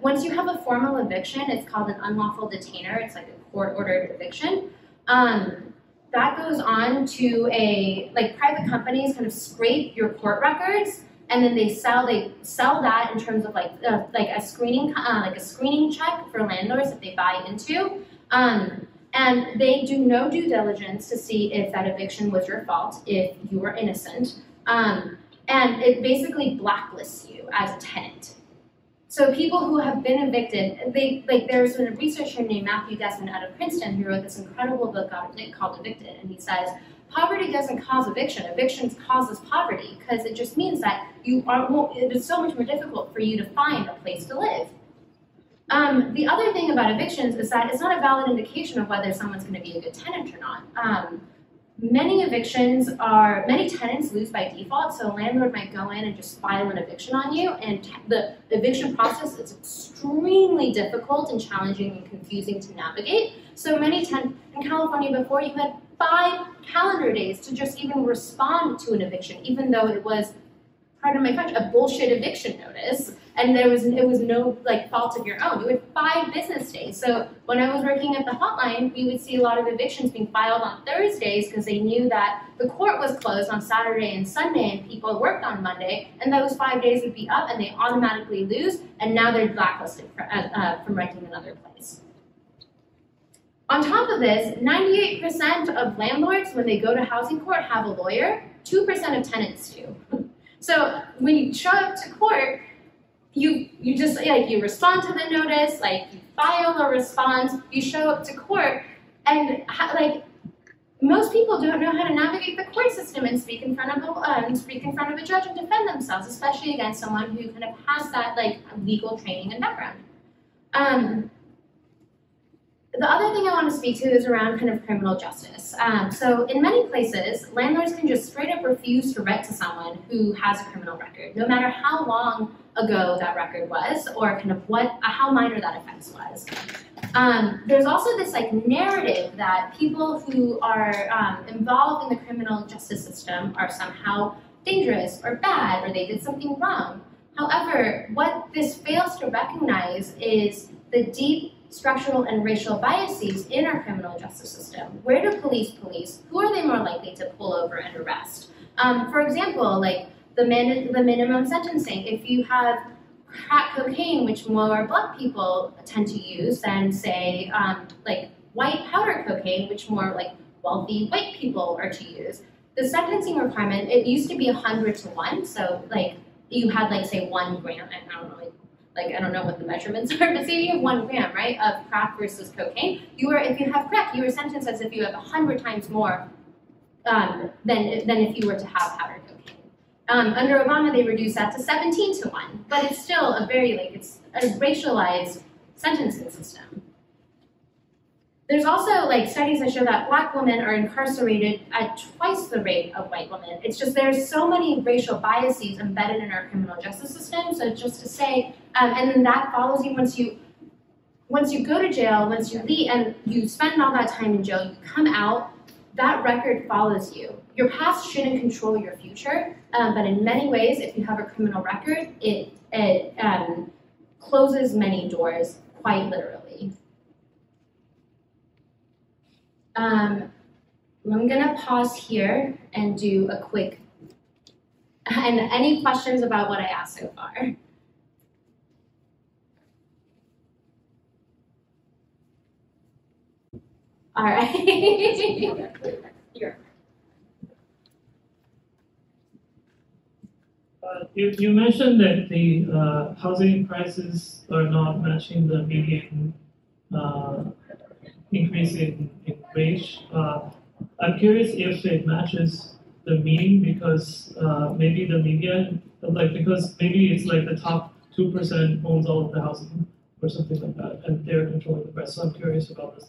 Once you have a formal eviction, it's called an unlawful detainer. It's like a court-ordered eviction. Um, that goes on to a like private companies kind of scrape your court records and then they sell they sell that in terms of like uh, like a screening uh, like a screening check for landlords that they buy into. Um, and they do no due diligence to see if that eviction was your fault if you were innocent. Um, and it basically blacklists you as a tenant so people who have been evicted, they like there's a researcher named Matthew Desmond out of Princeton who wrote this incredible book called Evicted, and he says poverty doesn't cause eviction. Eviction causes poverty because it just means that you are it is so much more difficult for you to find a place to live. Um, the other thing about evictions is that it's not a valid indication of whether someone's going to be a good tenant or not. Um, many evictions are many tenants lose by default so a landlord might go in and just file an eviction on you and the eviction process is extremely difficult and challenging and confusing to navigate. So many ten in california before you had five calendar days to just even respond to an eviction even though it was pardon my french a bullshit eviction notice and there was it was no like fault of your own. You had five business days. So when I was working at the hotline, we would see a lot of evictions being filed on Thursdays because they knew that the court was closed on Saturday and Sunday, and people worked on Monday, and those five days would be up, and they automatically lose, and now they're blacklisted for, uh, uh, from renting another place. On top of this, 98% of landlords, when they go to housing court, have a lawyer. 2% of tenants do. So when you show up to court, you you just like you respond to the notice, like you file a response, you show up to court, and like most people don't know how to navigate the court system and speak in front of a um, speak in front of a judge and defend themselves, especially against someone who kind of has that like legal training and background. Um, the other thing I want to speak to is around kind of criminal justice. Um, so in many places, landlords can just straight up refuse to rent to someone who has a criminal record, no matter how long ago that record was, or kind of what uh, how minor that offense was. Um, there's also this like narrative that people who are um, involved in the criminal justice system are somehow dangerous or bad or they did something wrong. However, what this fails to recognize is the deep structural and racial biases in our criminal justice system. Where do police police? Who are they more likely to pull over and arrest? Um, for example, like the, min- the minimum sentencing. If you have crack cocaine, which more black people tend to use than, say, um, like white powder cocaine, which more like wealthy white people are to use. The sentencing requirement, it used to be 100 to 1, so like you had like say one gram, and I don't know, like like I don't know what the measurements are, but say you have one gram, right, of crack versus cocaine, you are if you have crack, you are sentenced as if you have hundred times more um, than than if you were to have powder cocaine. Um, under Obama, they reduced that to 17 to one, but it's still a very like it's a racialized sentencing system. There's also like studies that show that black women are incarcerated at twice the rate of white women. It's just there's so many racial biases embedded in our criminal justice system. So just to say, um, and then that follows you once you once you go to jail, once you leave, and you spend all that time in jail, you come out. That record follows you. Your past shouldn't control your future, um, but in many ways, if you have a criminal record, it it um, closes many doors, quite literally. Um, I'm gonna pause here and do a quick And any questions about what I asked so far? All right. You, you mentioned that the, uh, housing prices are not matching the median, uh, increase in, in wage. Uh, I'm curious if it matches the mean because, uh, maybe the median, like, because maybe it's like the top two percent owns all of the housing or something like that, and they're controlling the rest, so I'm curious about this.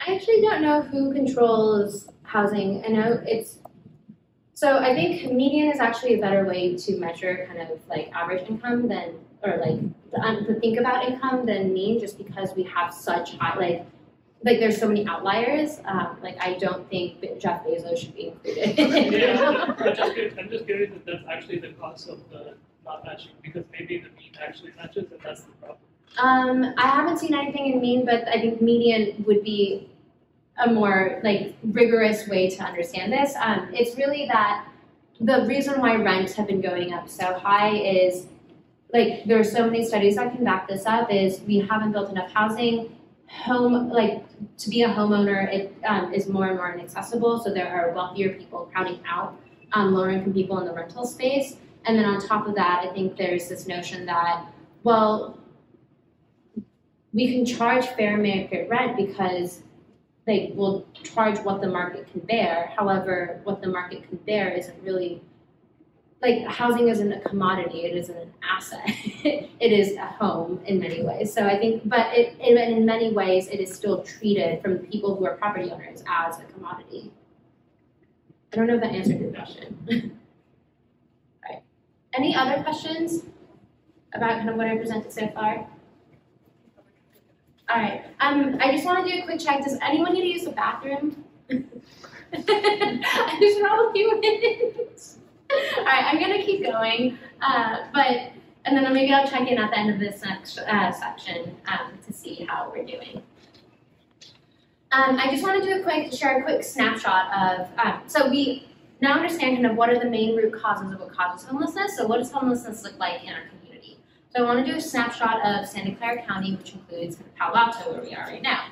I actually don't know who controls housing. I know it's so I think median is actually a better way to measure kind of like average income than or like to, um, to think about income than mean just because we have such high like like there's so many outliers. Um, like I don't think Jeff Bezos should be included. Yeah, I'm just curious, I'm just curious if that's actually the cause of the not matching, because maybe the mean actually matches and that's the problem. Um, I haven't seen anything in mean, but I think median would be a more like rigorous way to understand this. Um, it's really that the reason why rents have been going up so high is like there are so many studies that can back this up. Is we haven't built enough housing. Home like to be a homeowner, it um, is more and more inaccessible. So there are wealthier people crowding out um, lower income people in the rental space. And then on top of that, I think there's this notion that well, we can charge fair market rent because they will charge what the market can bear. However, what the market can bear isn't really like housing isn't a commodity; it isn't an asset. it is a home in many ways. So I think, but it, in, in many ways, it is still treated from people who are property owners as a commodity. I don't know if that answered your question. right. Any other questions about kind of what I presented so far? All right. Um, I just want to do a quick check. Does anyone need to use the bathroom? I just roll a few minutes. All right, I'm gonna keep going, uh, but and then maybe I'll check in at the end of this next uh, section um, to see how we're doing. Um, I just want to do a quick share a quick snapshot of um, so we now understand kind of what are the main root causes of what causes homelessness. So what does homelessness look like in our community? So I want to do a snapshot of Santa Clara County, which includes Palo Alto, where we are right now.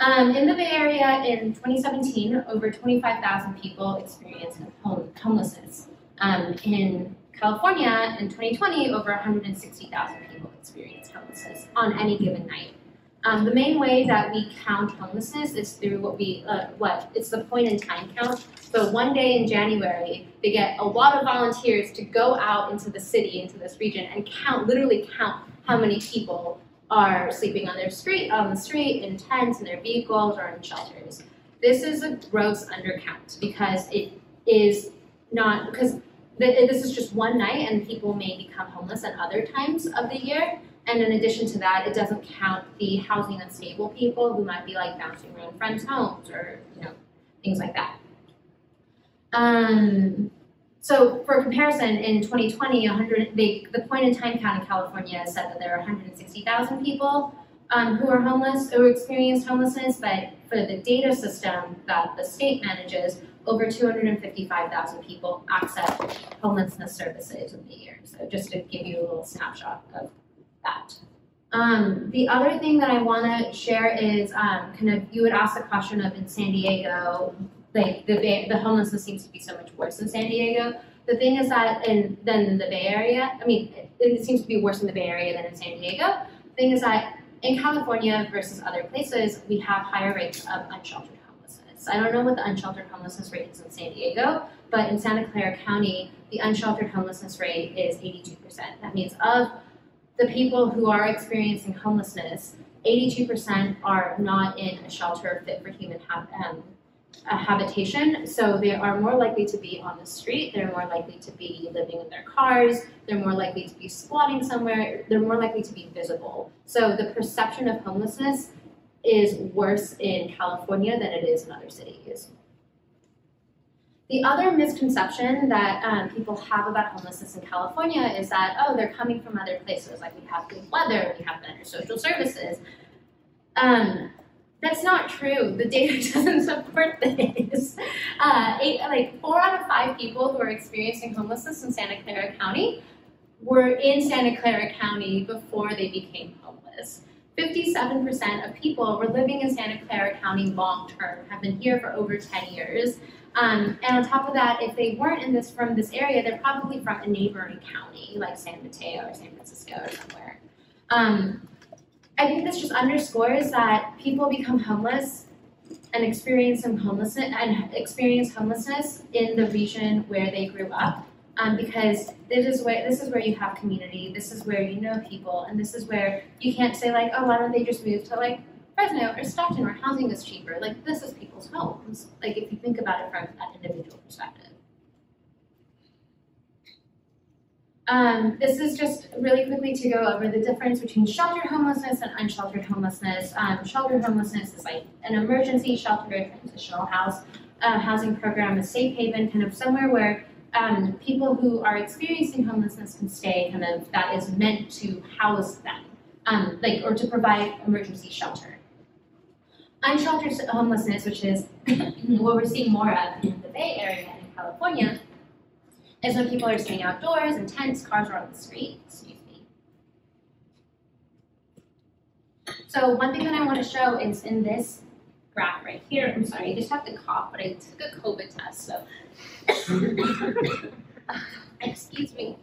Um, in the Bay Area in 2017, over 25,000 people experienced home, homelessness. Um, in California in 2020, over 160,000 people experienced homelessness on any given night. Um, the main way that we count homelessness is through what we uh, what it's the point in time count. So one day in January, they get a lot of volunteers to go out into the city, into this region, and count literally count how many people are sleeping on their street, on the street, in tents, in their vehicles, or in shelters. This is a gross undercount because it is not because this is just one night, and people may become homeless at other times of the year. And in addition to that, it doesn't count the housing unstable people who might be like bouncing around friends' homes or you know things like that. Um, so for comparison, in 2020, 100, they, the point in time count in California said that there are 160,000 people um, who are homeless, or experienced homelessness, but for the data system that the state manages, over 255,000 people access homelessness services in the year. So just to give you a little snapshot of that. Um, the other thing that I want to share is um, kind of you would ask the question of in San Diego, like the Bay, the homelessness seems to be so much worse in San Diego. The thing is that in than in the Bay Area, I mean, it, it seems to be worse in the Bay Area than in San Diego. The thing is that in California versus other places, we have higher rates of unsheltered homelessness. I don't know what the unsheltered homelessness rate is in San Diego, but in Santa Clara County, the unsheltered homelessness rate is 82%. That means of the people who are experiencing homelessness, 82% are not in a shelter fit for human ha- um, habitation. So they are more likely to be on the street. They're more likely to be living in their cars. They're more likely to be squatting somewhere. They're more likely to be visible. So the perception of homelessness is worse in California than it is in other cities. The other misconception that um, people have about homelessness in California is that, oh, they're coming from other places, like we have good weather, we have better social services. Um, that's not true. The data doesn't support this. Uh, eight, like four out of five people who are experiencing homelessness in Santa Clara County were in Santa Clara County before they became homeless. 57% of people were living in Santa Clara County long term, have been here for over 10 years. Um, and on top of that, if they weren't in this from this area, they're probably from a neighboring county, like San Mateo or San Francisco or somewhere. Um, I think this just underscores that people become homeless and experience some homelessness and experience homelessness in the region where they grew up. Um, because this is where this is where you have community, this is where you know people, and this is where you can't say like, oh, why don't they just move to like Fresno or Stockton where housing is cheaper? Like this is people's homes. Like if you think about it from an individual perspective. Um, this is just really quickly to go over the difference between sheltered homelessness and unsheltered homelessness. Um, sheltered homelessness is like an emergency shelter, or transitional house uh, housing program, a safe haven, kind of somewhere where um, people who are experiencing homelessness can stay, kind of that is meant to house them, um, like or to provide emergency shelter. Unsheltered homelessness, which is what we're seeing more of in the Bay Area in California, is when people are staying outdoors in tents, cars are on the street. Excuse me. So one thing that I want to show is in this graph right here. I'm sorry, I just have to cough, but I took a COVID test, so excuse me.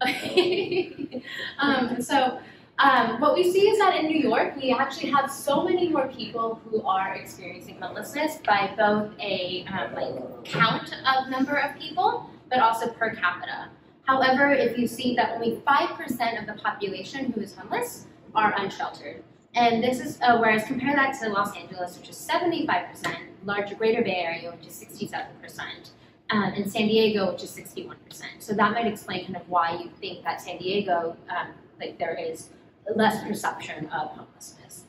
Um, so um, what we see is that in New York, we actually have so many more people who are experiencing homelessness by both a um, like count of number of people, but also per capita. However, if you see that only 5% of the population who is homeless are unsheltered. And this is, uh, whereas compare that to Los Angeles, which is 75%, larger greater Bay Area, which is 67%, um, and San Diego, which is 61%. So that might explain kind of why you think that San Diego, um, like there is less perception of homelessness.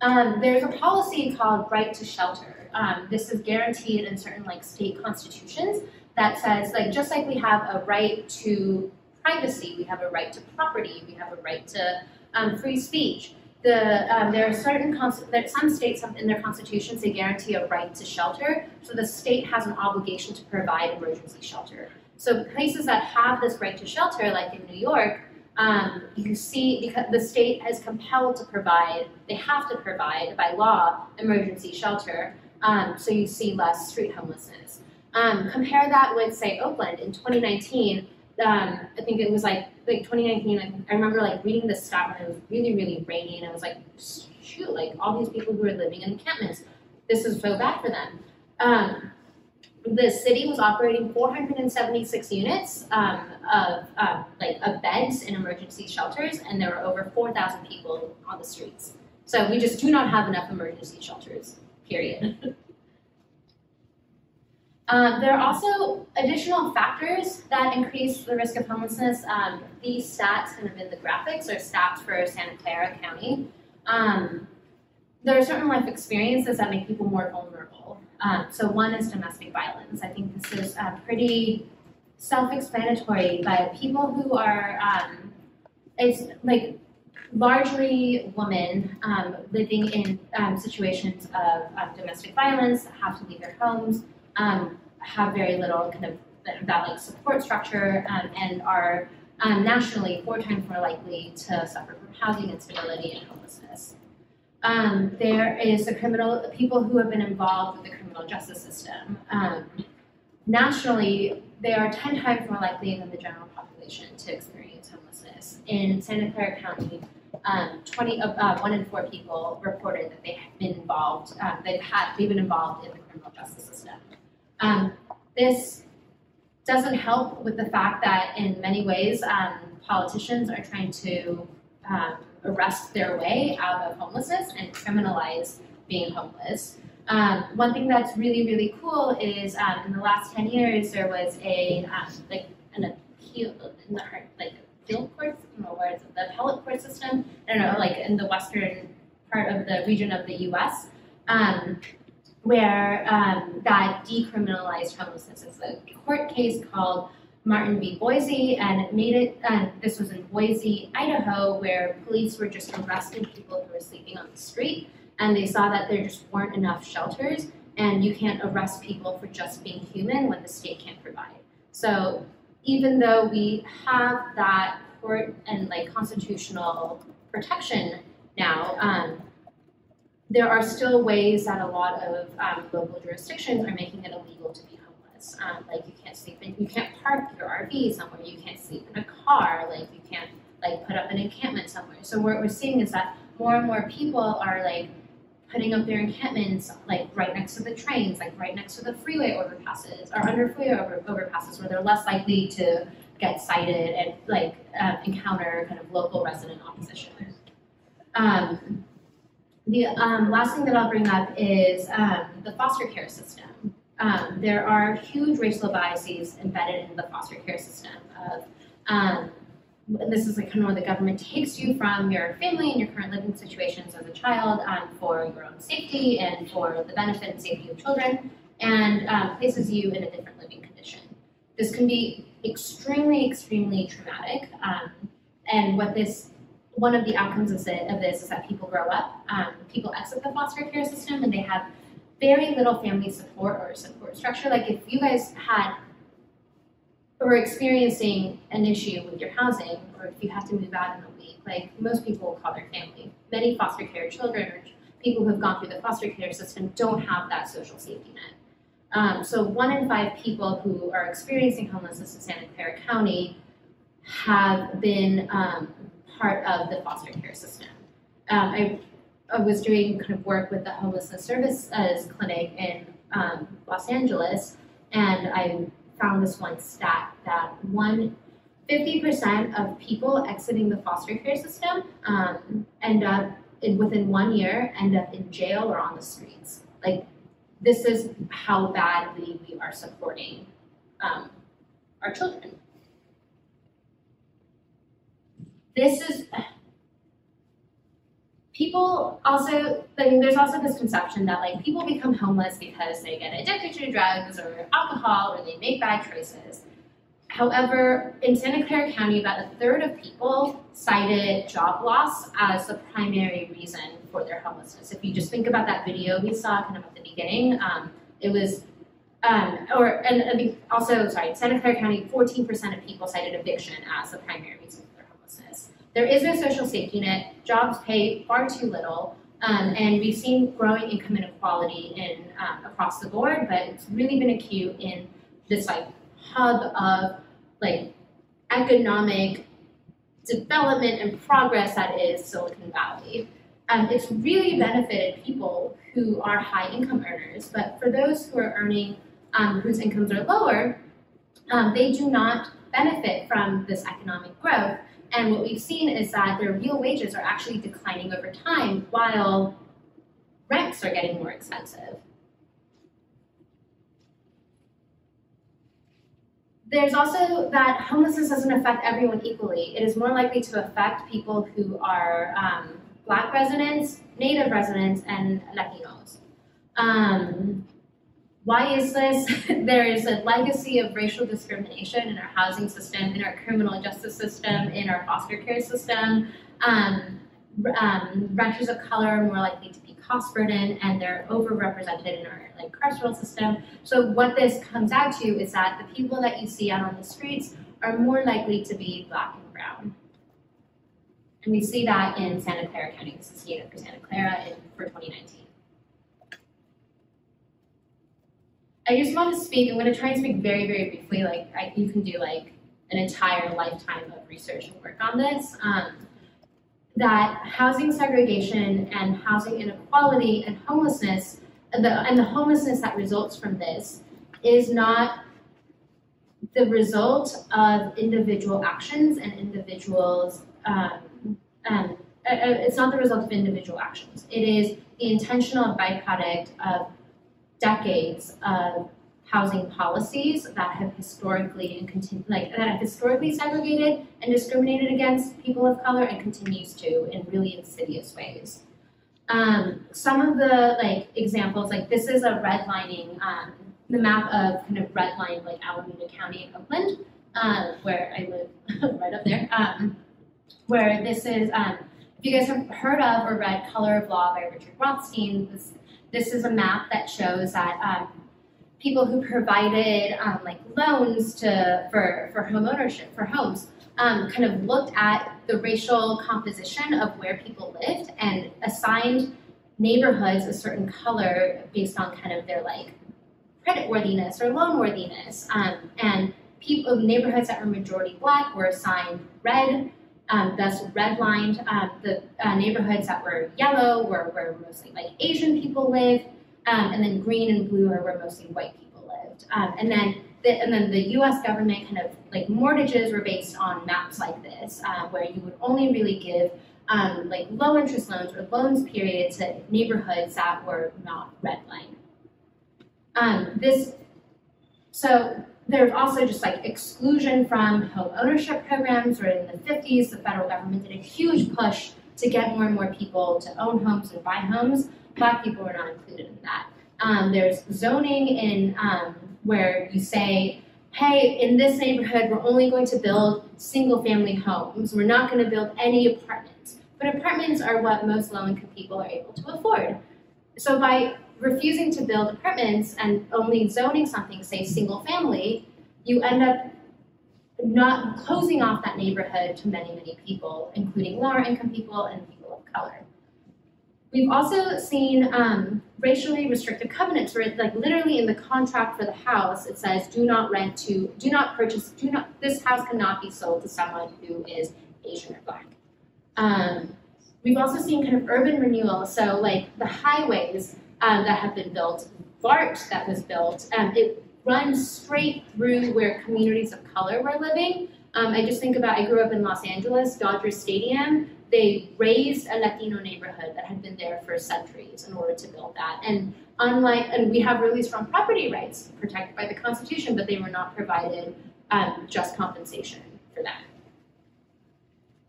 Um, there's a policy called right to shelter. Um, this is guaranteed in certain like state constitutions that says like just like we have a right to privacy, we have a right to property, we have a right to um, free speech. The, um, there are certain there, some states have in their constitutions they guarantee a right to shelter, so the state has an obligation to provide emergency shelter. So places that have this right to shelter, like in New York, um, you see, because the state is compelled to provide, they have to provide by law emergency shelter. Um, so you see less street homelessness. Um, compare that with, say, Oakland in 2019. Um, I think it was like like 2019. I, remember like reading this stat when it was really really rainy, and I was like, shoot, like all these people who are living in encampments, this is so bad for them. The city was operating 476 units um, of uh, like of beds in emergency shelters, and there were over 4,000 people on the streets. So we just do not have enough emergency shelters. Period. um, there are also additional factors that increase the risk of homelessness. Um, these stats, kind of in the graphics, are stats for Santa Clara County. Um, there are certain life experiences that make people more vulnerable. Um, so one is domestic violence. I think this is uh, pretty self-explanatory, but people who are, um, it's like largely women um, living in um, situations of, of, domestic violence, have to leave their homes, um, have very little kind of that, like support structure, um, and are nationally four times more likely to suffer from housing instability and homelessness. There is the criminal people who have been involved with the criminal justice system. Um, nationally, they are 10 times more likely than the general population to experience homelessness. In Santa Clara County, um, 20, uh, one in four people reported that they have been involved, um, they've, had, they've been involved in the criminal justice system. Um, this doesn't help with the fact that in many ways, um, politicians are trying to um, arrest their way out of homelessness and criminalize being homeless. Um, one thing that's really, really cool is um, in the last 10 years, there was a, um, like, an appeal, in the, like, appeal court, or where is it, the appellate court system, I don't know, like, in the western part of the region of the US, um, where um, that decriminalized homelessness. It's a court case called Martin v. Boise, and it made it. Uh, this was in Boise, Idaho, where police were just arresting people who were sleeping on the street, and they saw that there just weren't enough shelters, and you can't arrest people for just being human when the state can't provide. So even though we have that court and like constitutional protection now, um, there are still ways that a lot of um, local jurisdictions are making it illegal to be homeless. Um, like you can't sleep in, you can't park your RV somewhere, you can't sleep in a car, like you can't like put up an encampment somewhere. So what we're seeing is that more and more people are like putting up their encampments like right next to the trains, like right next to the freeway overpasses or under freeway over, overpasses where they're less likely to get cited and like uh, encounter kind of local resident opposition. Um, the um, last thing that I'll bring up is um, the foster care system. Um, there are huge racial biases embedded in the foster care system of um, and this is like kind of where the government takes you from your family and your current living situations as a child um, for your own safety and for the benefit and safety of children and um, places you in a different living condition. This can be extremely, extremely traumatic. Um, and what this, one of the outcomes of, it, of this is that people grow up, um, people exit the foster care system, and they have very little family support or support structure. Like if you guys had or experiencing an issue with your housing, or if you have to move out in a week, like most people will call their family. Many foster care children or people who have gone through the foster care system don't have that social safety net. Um, so one in five people who are experiencing homelessness in Santa Clara County have been um, part of the foster care system. Um, I, I, was doing kind of work with the homelessness services clinic in um, Los Angeles, and I found this one stat that one 50% of people exiting the foster care system um, end up in, within one year end up in jail or on the streets. Like this is how badly we are supporting um, our children. This is people also there's also this conception that like people become homeless because they get addicted to drugs or alcohol or they make bad choices. However, in Santa Clara County, about a third of people cited job loss as the primary reason for their homelessness. If you just think about that video we saw kind of at the beginning, um, it was, um, or and mean also sorry, Santa Clara County, 14% of people cited eviction as the primary reason there is no social safety net. Jobs pay far too little. Um, and we've seen growing income inequality in um, across the board, but it's really been acute in this like hub of like economic development and progress that is Silicon Valley. Um, it's really benefited people who are high income earners, but for those who are earning um, whose incomes are lower, um, they do not benefit from this economic growth. And what we've seen is that their real wages are actually declining over time while rents are getting more expensive. There's also that homelessness doesn't affect everyone equally. It is more likely to affect people who are um, Black residents, Native residents, and Latinos. Um, why is this? there is a legacy of racial discrimination in our housing system, in our criminal justice system, in our foster care system. Um, um, renters of color are more likely to be cost burden and they're overrepresented in our like carceral system. So what this comes out to is that the people that you see out on the streets are more likely to be black and brown. And we see that in Santa Clara County. This is data for Santa Clara in, for 2019. I just want to speak, I'm going to try and speak very, very briefly. Like, I, you can do like an entire lifetime of research and work on this. Um, that housing segregation and housing inequality and homelessness, the, and the homelessness that results from this, is not the result of individual actions and individuals. Um, um, it's not the result of individual actions. It is the intentional byproduct of decades of housing policies that have historically and continue like that have historically segregated and discriminated against people of color and continues to in really insidious ways. Um, some of the like examples, like this is a redlining, um, the map of kind of redlined like Alameda County and Oakland. um, where I live, right up there. Um, where this is, um, if you guys have heard of or read Color of Law by Richard Rothstein, this, this is a map that shows that um, people who provided um, like loans to for for home ownership for homes um, kind of looked at the racial composition of where people lived and assigned neighborhoods a certain color based on kind of their like credit worthiness or loan worthiness. Um, and people neighborhoods that were majority black were assigned red, um, thus redlined. Um, the uh, neighborhoods that were yellow were where mostly like Asian people lived, um, and then green and blue are where mostly white people lived. Um, and then the, and then the U.S. government kind of like mortgages were based on maps like this, uh, where you would only really give um, like low interest loans or loans period to neighborhoods that were not redlined. This, so there's also just like exclusion from home ownership programs, where in the 50s the federal government did a huge push to get more and more people to own homes and buy homes. Black people were not included in that. Um, there's zoning in um, where you say, hey, in this neighborhood, we're only going to build single family homes. We're not going to build any apartments. But apartments are what most low income people are able to afford. So by refusing to build apartments and only zoning something, say single family, you end up not closing off that neighborhood to many, many people, including lower income people and people of color. We've also seen um, racially restrictive covenants where, like, literally in the contract for the house, it says, "Do not rent to, do not purchase, do not. This house cannot be sold to someone who is Asian or Black." Um, we've also seen kind of urban renewal, so like the highways um, that have been built, BART that was built, um, it runs straight through where communities of color were living. Um, I just think about, I grew up in Los Angeles, Dodger Stadium, they razed a Latino neighborhood that had been there for centuries in order to build that. And unlike, and we have really strong property rights protected by the Constitution, but they were not provided um, just compensation for that.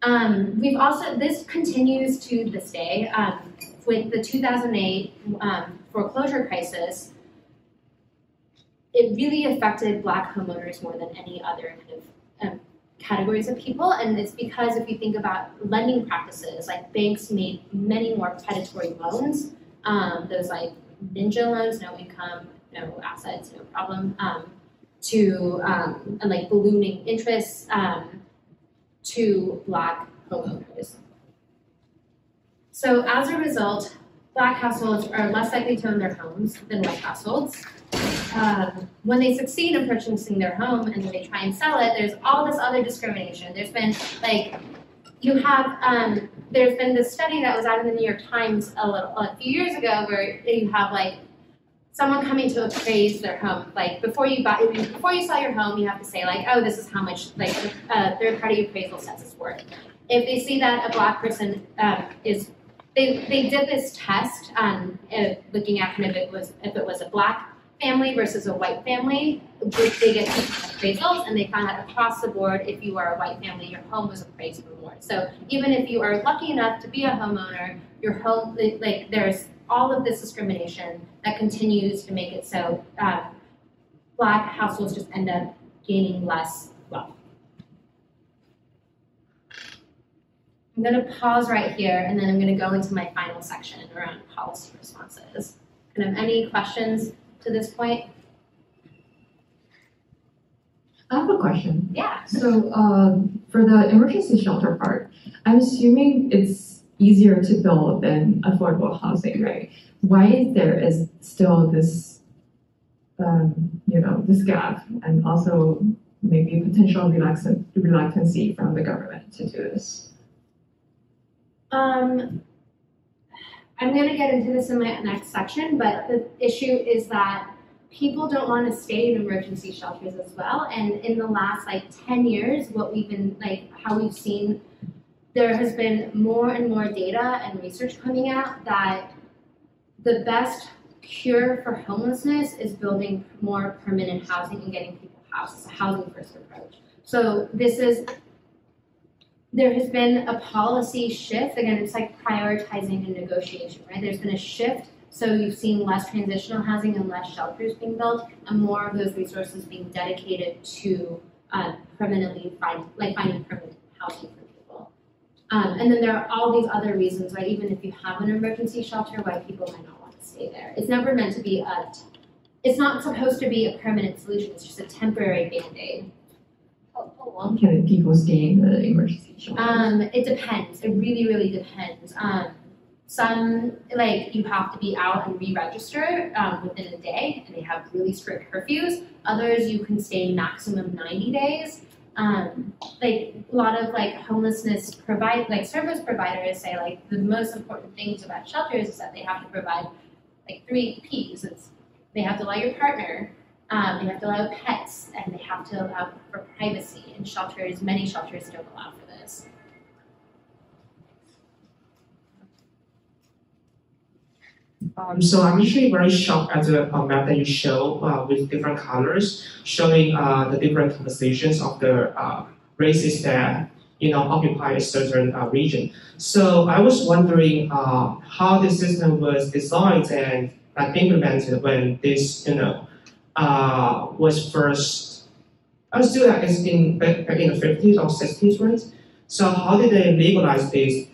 Um, we've also, this continues to this day. Um, with the 2008 um, foreclosure crisis, it really affected Black homeowners more than any other kind of um, categories of people. And it's because if you think about lending practices, like banks made many more predatory loans, um, those like ninja loans, no income, no assets, no problem, um, to um, and like ballooning interests um, to Black homeowners. So as a result, Black households are less likely to own their homes than white households. Um, when they succeed in purchasing their home and then they try and sell it, there's all this other discrimination. There's been like, you have, um, there's been this study that was out in the New York Times a little, a few years ago where you have like someone coming to appraise their home. Like before you buy, before you sell your home, you have to say like, oh, this is how much like a uh, third party appraisal says it's worth. If they see that a black person um, is they, they did this test um, looking at kind of it was if it was a black family versus a white family, they get appraisals, and they found that across the board, if you are a white family, your home was appraised for more. So even if you are lucky enough to be a homeowner, your home like there's all of this discrimination that continues to make it so uh, black households just end up gaining less wealth. I'm going to pause right here and then I'm going to go into my final section around policy responses. Kind of any questions to this point? I have a question. Yeah. So, um, for the emergency shelter part, I'm assuming it's easier to build than affordable housing, right? Why is there is still this, um, you know, this gap and also maybe potential reluctancy from the government to do this? Um, I'm going to get into this in my next section, but the issue is that people don't want to stay in emergency shelters as well. And in the last like 10 years, what we've been like, how we've seen, there has been more and more data and research coming out that the best cure for homelessness is building more permanent housing and getting people houses, a housing first approach. So this is there has been a policy shift. Again, it's like prioritizing and negotiation, right? There's been a shift. So you've seen less transitional housing and less shelters being built, and more of those resources being dedicated to uh, permanently find, like finding permanent housing for people. Um, and then there are all these other reasons why even if you have an emergency shelter, why people might not want to stay there. It's never meant to be a, it's not supposed to be a permanent solution, it's just a temporary Band-Aid. How long can people stay in the emergency shelter? Um, it depends. It really, really depends. Um, some like you have to be out and re-register um, within a day, and they have really strict curfews. Others you can stay maximum ninety days. Um, like a lot of like homelessness provide like service providers say like the most important things about shelters is that they have to provide like three P's. It's they have to allow your partner, um, they have to allow pets, and they have to allow for privacy. And shelters, many shelters don't allow for this. Um, so I'm actually very shocked at the uh, map that you show uh, with different colors, showing uh, the different compositions of the uh, races that you know occupy a certain uh, region. So I was wondering uh, how the system was designed and implemented when this you know uh, was first. I was still like it's in back in the 50s or 60s, right? So how did they legalize this?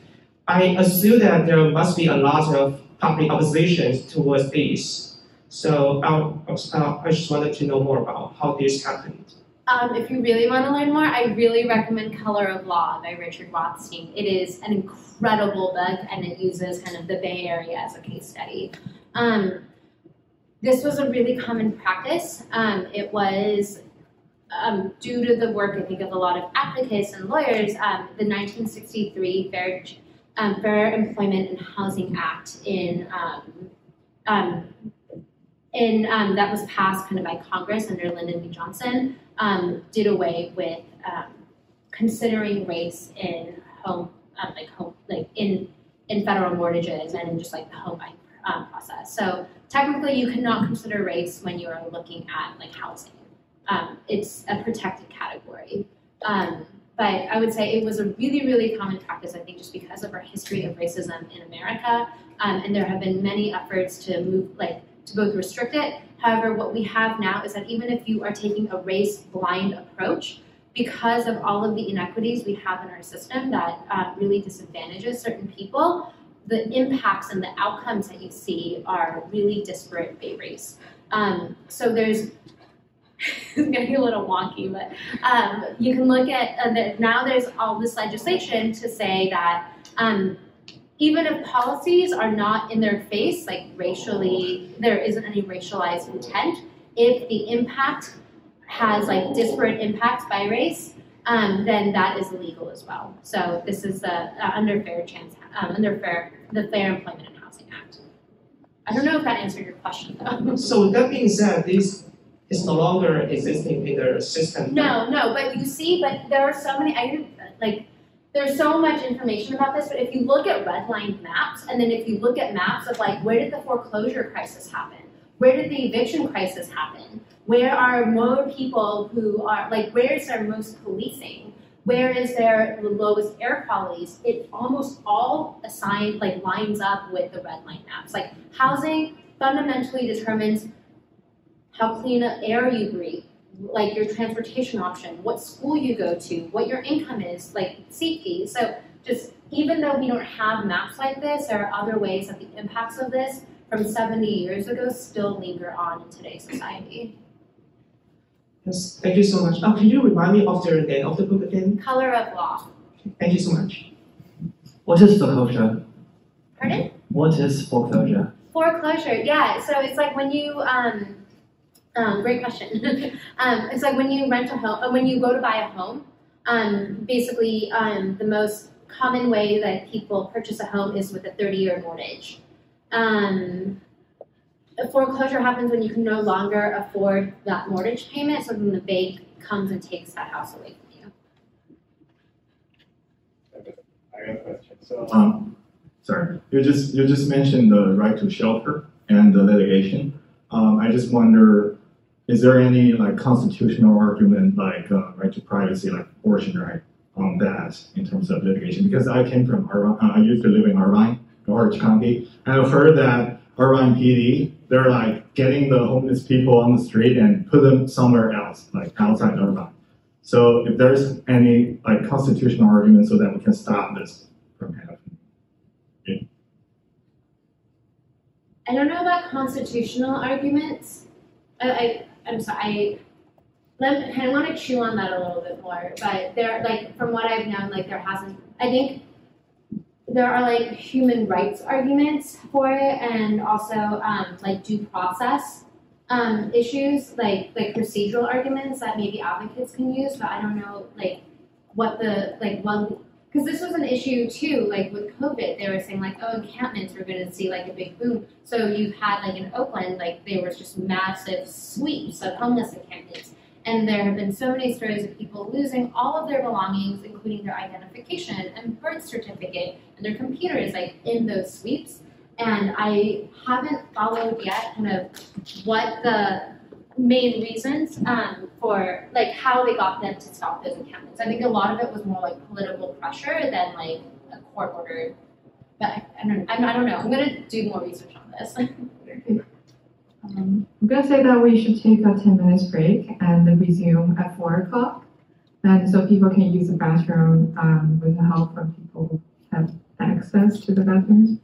I assume that there must be a lot of public oppositions towards this. So I, uh, I just wanted to know more about how this happened. Um, if you really want to learn more, I really recommend Color of Law by Richard Rothstein. It is an incredible book and it uses kind of the Bay Area as a case study. Um, this was a really common practice. Um, it was um, due to the work, I think, of a lot of advocates and lawyers, um, the 1963 Fair, um, Fair Employment and Housing Act in um, um, in um, that was passed kind of by Congress under Lyndon B. Johnson, did away with considering race in home, like home, like in in federal mortgages and in just like the home buying process. So technically, you cannot consider race when you are looking at like housing. Um, it's a protected category. Um, but I would say it was a really, really common practice, I think, just because of our history of racism in America. Um, and there have been many efforts to move, like, to both restrict it. However, what we have now is that even if you are taking a race blind approach, because of all of the inequities we have in our system that uh, really disadvantages certain people, the impacts and the outcomes that you see are really disparate by race. Um, so there's it's getting a little wonky, but um, you can look at uh, the, now there's all this legislation to say that um, even if policies are not in their face, like racially, there isn't any racialized intent, if the impact has like disparate impacts by race, um, then that is illegal as well. So this is the uh, under fair chance, um, under fair the Fair Employment and Housing Act. I don't know if that answered your question though. So that being said, this is no longer existing in the system. No, no, but you see, but there are so many, I like, there's so much information about this, but if you look at redlined maps, and then if you look at maps of like, where did the foreclosure crisis happen? Where did the eviction crisis happen? Where are more people who are, like, where is there most policing? Where is there the lowest air qualities? It almost all assigned, like, lines up with the red line maps. Like, housing fundamentally determines how clean air you breathe, like your transportation option, what school you go to, what your income is, like safety. So just even though we don't have maps like this, there are other ways that the impacts of this from 70 years ago still linger on in today's society. Yes, thank you so much. Uh, can you remind me of the name of the book again? Color of law. Thank you so much. What is foreclosure? Pardon? What is foreclosure? Foreclosure, yeah. So it's like when you um um, great question. um, it's like when you rent a home, uh, when you go to buy a home, um, basically um, the most common way that people purchase a home is with a 30-year mortgage. Um, a foreclosure happens when you can no longer afford that mortgage payment, so then the bank comes and takes that house away from you. I got a question. So, Um, sorry, you just, you just mentioned the right to shelter and the litigation. Um, I just wonder, is there any like constitutional argument like uh, right to privacy, like abortion right, on that in terms of litigation? Because I came from Irvine, uh, I used to live in Irvine, Orange County, and I've heard that Irvine PD, they're like getting the homeless people on the street and put them somewhere else, like outside Irvine. So if there's any like constitutional argument so that we can stop this from happening. I don't know about constitutional arguments. I, I I'm sorry. I, let, I want to chew on that a little bit more. But there, like from what I've known, like there hasn't. I think there are like human rights arguments for it, and also um, like due process um, issues, like like procedural arguments that maybe advocates can use. But I don't know like what the like one because this was an issue too, like with COVID, they were saying like, oh, encampments, we're going to see like a big boom. So you've had like in Oakland, like there was just massive sweeps of homeless encampments. And there have been so many stories of people losing all of their belongings, including their identification and birth certificate and their computers, like in those sweeps. And I haven't followed yet kind of what the main reasons um, for like how they got them to stop those encampments. I think a lot of it was more like political pressure than like a court order. But I, don't, I don't know. I'm gonna do more research on this. Um, I'm gonna say that we should take a ten minutes break and then resume at four o'clock. And so people can use the bathroom, um, with the help from people who have access to the bathrooms.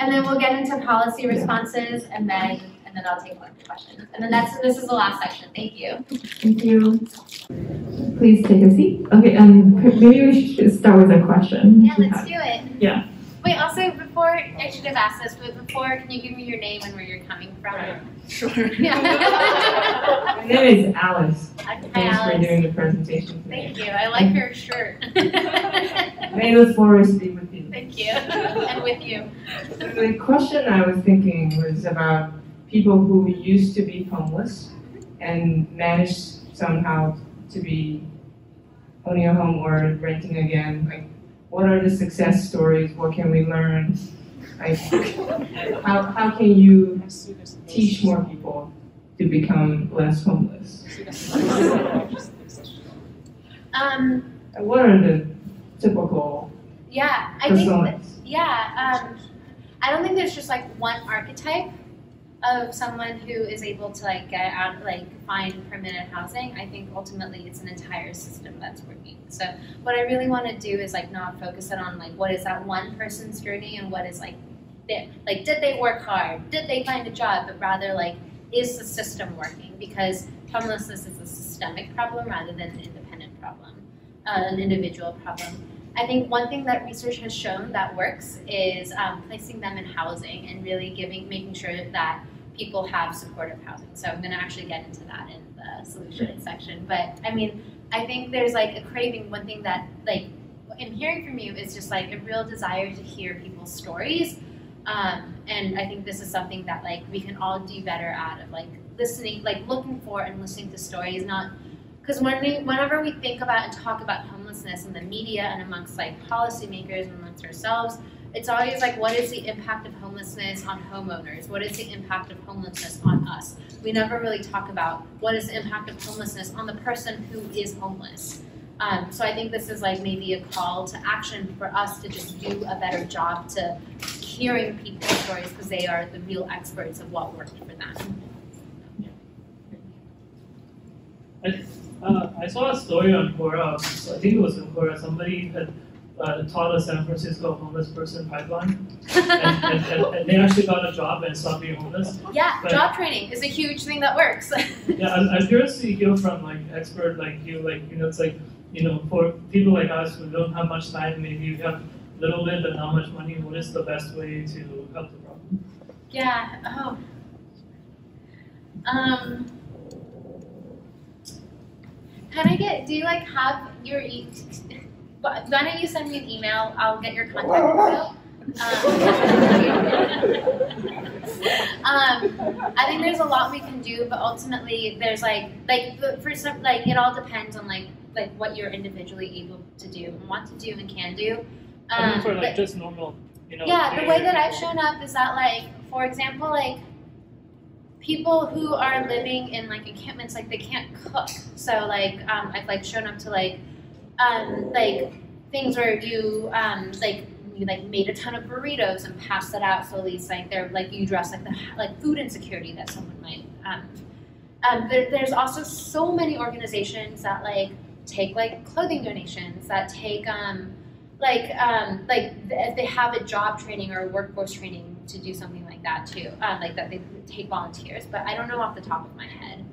and then we'll get into policy responses, and then and then I'll take one questions. And then that's this is the last section. Thank you. Thank you. Please take a seat. Okay, and maybe we should start with a question. Yeah, let's do it. Yeah. Wait, also before I should have asked this, but before, can you give me your name and where you're coming from? Sure. Yeah. My name is Alice. Hi, Thanks for doing the presentation today. Thank you. I like your shirt. May the forest be with you. Thank you. and with you. The question I was thinking was about people who used to be homeless and managed somehow to be owning a home or renting again. Like, what are the success stories? What can we learn? Like, how, how can you teach more people to become less homeless? Um, what are the typical yeah, I think that, yeah, um, I don't think there's just like one archetype of someone who is able to like get out, like find permanent housing. I think ultimately it's an entire system that's working. So what I really want to do is like not focus it on like what is that one person's journey and what is like, their, like did they work hard? Did they find a job? But rather like, is the system working? Because homelessness is a systemic problem rather than an independent problem, uh, an individual problem. I think one thing that research has shown that works is um, placing them in housing and really giving, making sure that people have supportive housing. So I'm going to actually get into that in the solution section. But I mean, I think there's like a craving. One thing that like I'm hearing from you is just like a real desire to hear people's stories. Um, and I think this is something that like we can all do better at of like listening, like looking for and listening to stories, not because when we, whenever we think about and talk about homelessness in the media and amongst like policymakers and amongst ourselves, it's always like, what is the impact of homelessness on homeowners? What is the impact of homelessness on us? We never really talk about what is the impact of homelessness on the person who is homeless. Um, so I think this is like maybe a call to action for us to just do a better job to hearing people's stories because they are the real experts of what worked for them. I, uh, I saw a story on Quora. I think it was on Quora. Somebody had uh, taught a San Francisco homeless person pipeline, and, and, and, and they actually got a job and stopped being homeless. Yeah, But- job training is a huge thing that works. Yeah, I'm, I'm curious to hear from like expert like you, like you know, it's like you know, for people like us who don't have much time, maybe you have a little bit but not much money. What is the best way to help the problem? Yeah. Oh. Um. Can I get? Do you like have your? E- why why don't you send me an email? I'll get your contact info. Um, um, I think there's a lot we can do, but ultimately there's like like for some like it all depends on like like what you're individually able to do and want to do and can do. I mean, Um, for but- like just normal, you know. yeah, the way that I've shown up is that, like, for example, like people who are living in like encampments, like they can't cook. So like, um, I've like shown up to like, um, like things where you um, like you like made a ton of burritos and passed it out. So at least like they're like you address like the like food insecurity that someone might. Um, um, there, there's also so many organizations that like take like clothing donations, that take um, like um, like if they have a job training or workforce training to do something like that too, um, like that they take volunteers. But I don't know off the top of my head.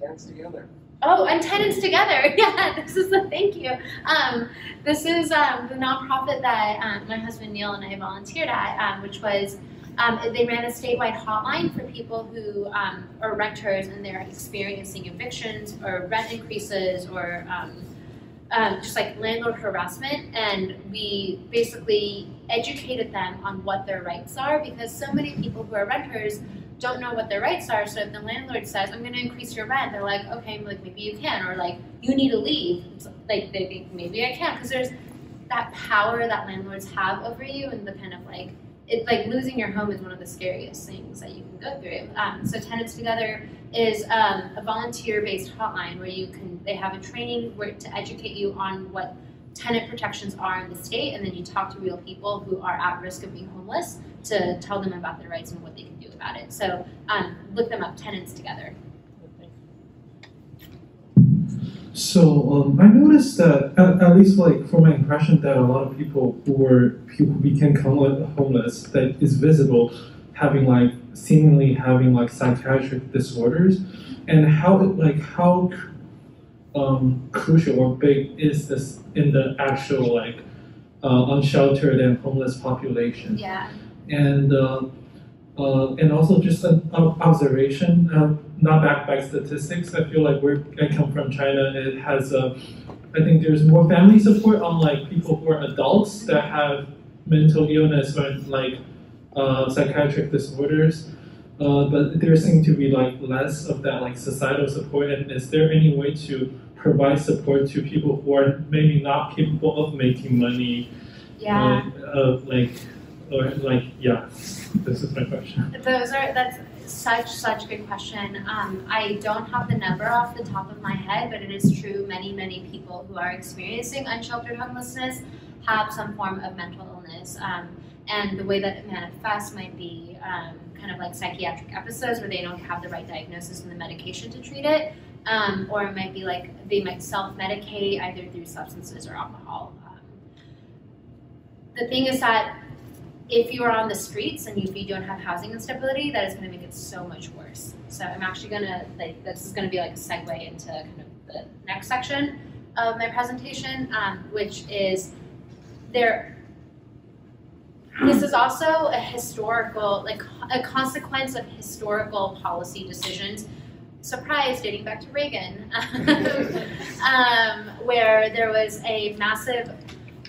Tenants Together. Oh, and tenants together. Yeah, this is the thank you. Um, this is um, the nonprofit that um, my husband Neil and I volunteered at, um, which was um, they ran a statewide hotline for people who um, are renters and they're experiencing evictions or rent increases or just like landlord harassment. And we basically educated them on what their rights are because so many people who are renters don't know what their rights are. So if the landlord says, "I'm going to increase your rent," they're like, "Okay, like maybe you can," or like, "You need to leave." It's like they think maybe I can because there's that power that landlords have over you and the kind of like it's like losing your home is one of the scariest things that you can go through. Um, so Tenants Together is um, a volunteer-based hotline where you can they have a training where to educate you on what tenant protections are in the state, and then you talk to real people who are at risk of being homeless to tell them about their rights and what they can about it. So um, look them up, Tenants Together. So um, I noticed that at, at least like from my impression that a lot of people who were people who became homeless that is visible having like seemingly having like psychiatric disorders and how like how um, crucial or big is this in the actual like uh, unsheltered and homeless population Yeah. and uh, uh, and also just an observation, uh, not backed by statistics. I feel like where I come from, China, it has. Uh, I think there's more family support on like people who are adults that have mental illness or like uh, psychiatric disorders. Uh, but there seem to be like less of that like societal support. And is there any way to provide support to people who are maybe not capable of making money? Yeah. Uh, like, or like, yeah. This is my question. Those are that's such such good question. Um, I don't have the number off the top of my head, but it is true. Many many people who are experiencing unsheltered homelessness have some form of mental illness, um, and the way that it manifests might be um, kind of like psychiatric episodes where they don't have the right diagnosis and the medication to treat it, um, or it might be like they might self medicate either through substances or alcohol. Um, the thing is that if you are on the streets and if you don't have housing instability, that is going to make it so much worse. So I'm actually going to like this is going to be like a segue into kind of the next section of my presentation, um, which is there. This is also a historical, like a consequence of historical policy decisions. Surprise, dating back to Reagan, um, where there was a massive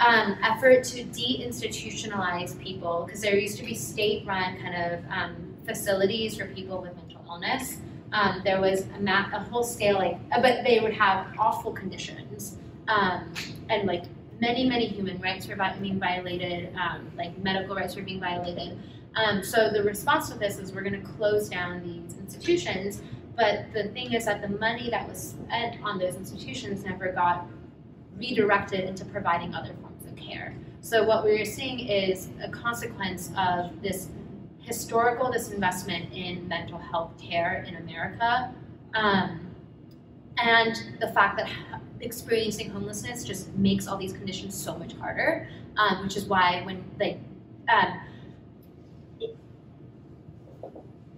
um, effort to deinstitutionalize people because there used to be state-run kind of um, facilities for people with mental illness. Um, there was a, a whole scale like, uh, but they would have awful conditions um, and like many many human rights were being violated, um, like medical rights were being violated. Um, so the response to this is we're going to close down these institutions. But the thing is that the money that was spent on those institutions never got redirected into providing other forms. So what we're seeing is a consequence of this historical disinvestment in mental health care in America, um, and the fact that experiencing homelessness just makes all these conditions so much harder, um, which is why when like um, it,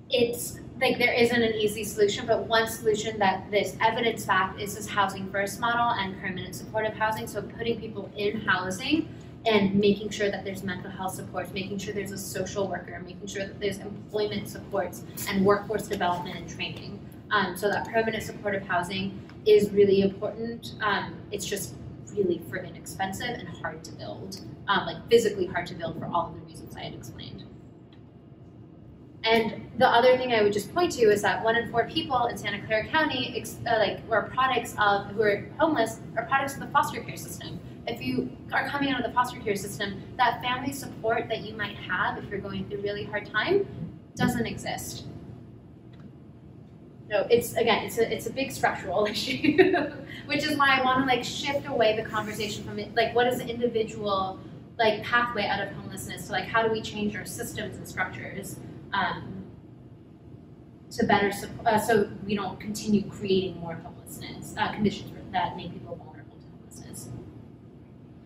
it's like there isn't an easy solution, but one solution that this evidence fact is this housing first model and permanent supportive housing. So putting people in housing and making sure that there's mental health supports, making sure there's a social worker, making sure that there's employment supports and workforce development and training. Um, so that permanent supportive housing is really important. Um, it's just really friggin' expensive and hard to build, um, like physically hard to build for all of the reasons I had explained. And the other thing I would just point to is that one in four people in Santa Clara County, uh, like, who are products of who are homeless, are products of the foster care system. If you are coming out of the foster care system, that family support that you might have if you're going through a really hard time doesn't exist. So it's again, it's a it's a big structural issue, which is why I want to like shift away the conversation from it, like what is the individual like pathway out of homelessness to like how do we change our systems and structures um, to better uh, so we don't continue creating more homelessness uh, conditions that make people vulnerable.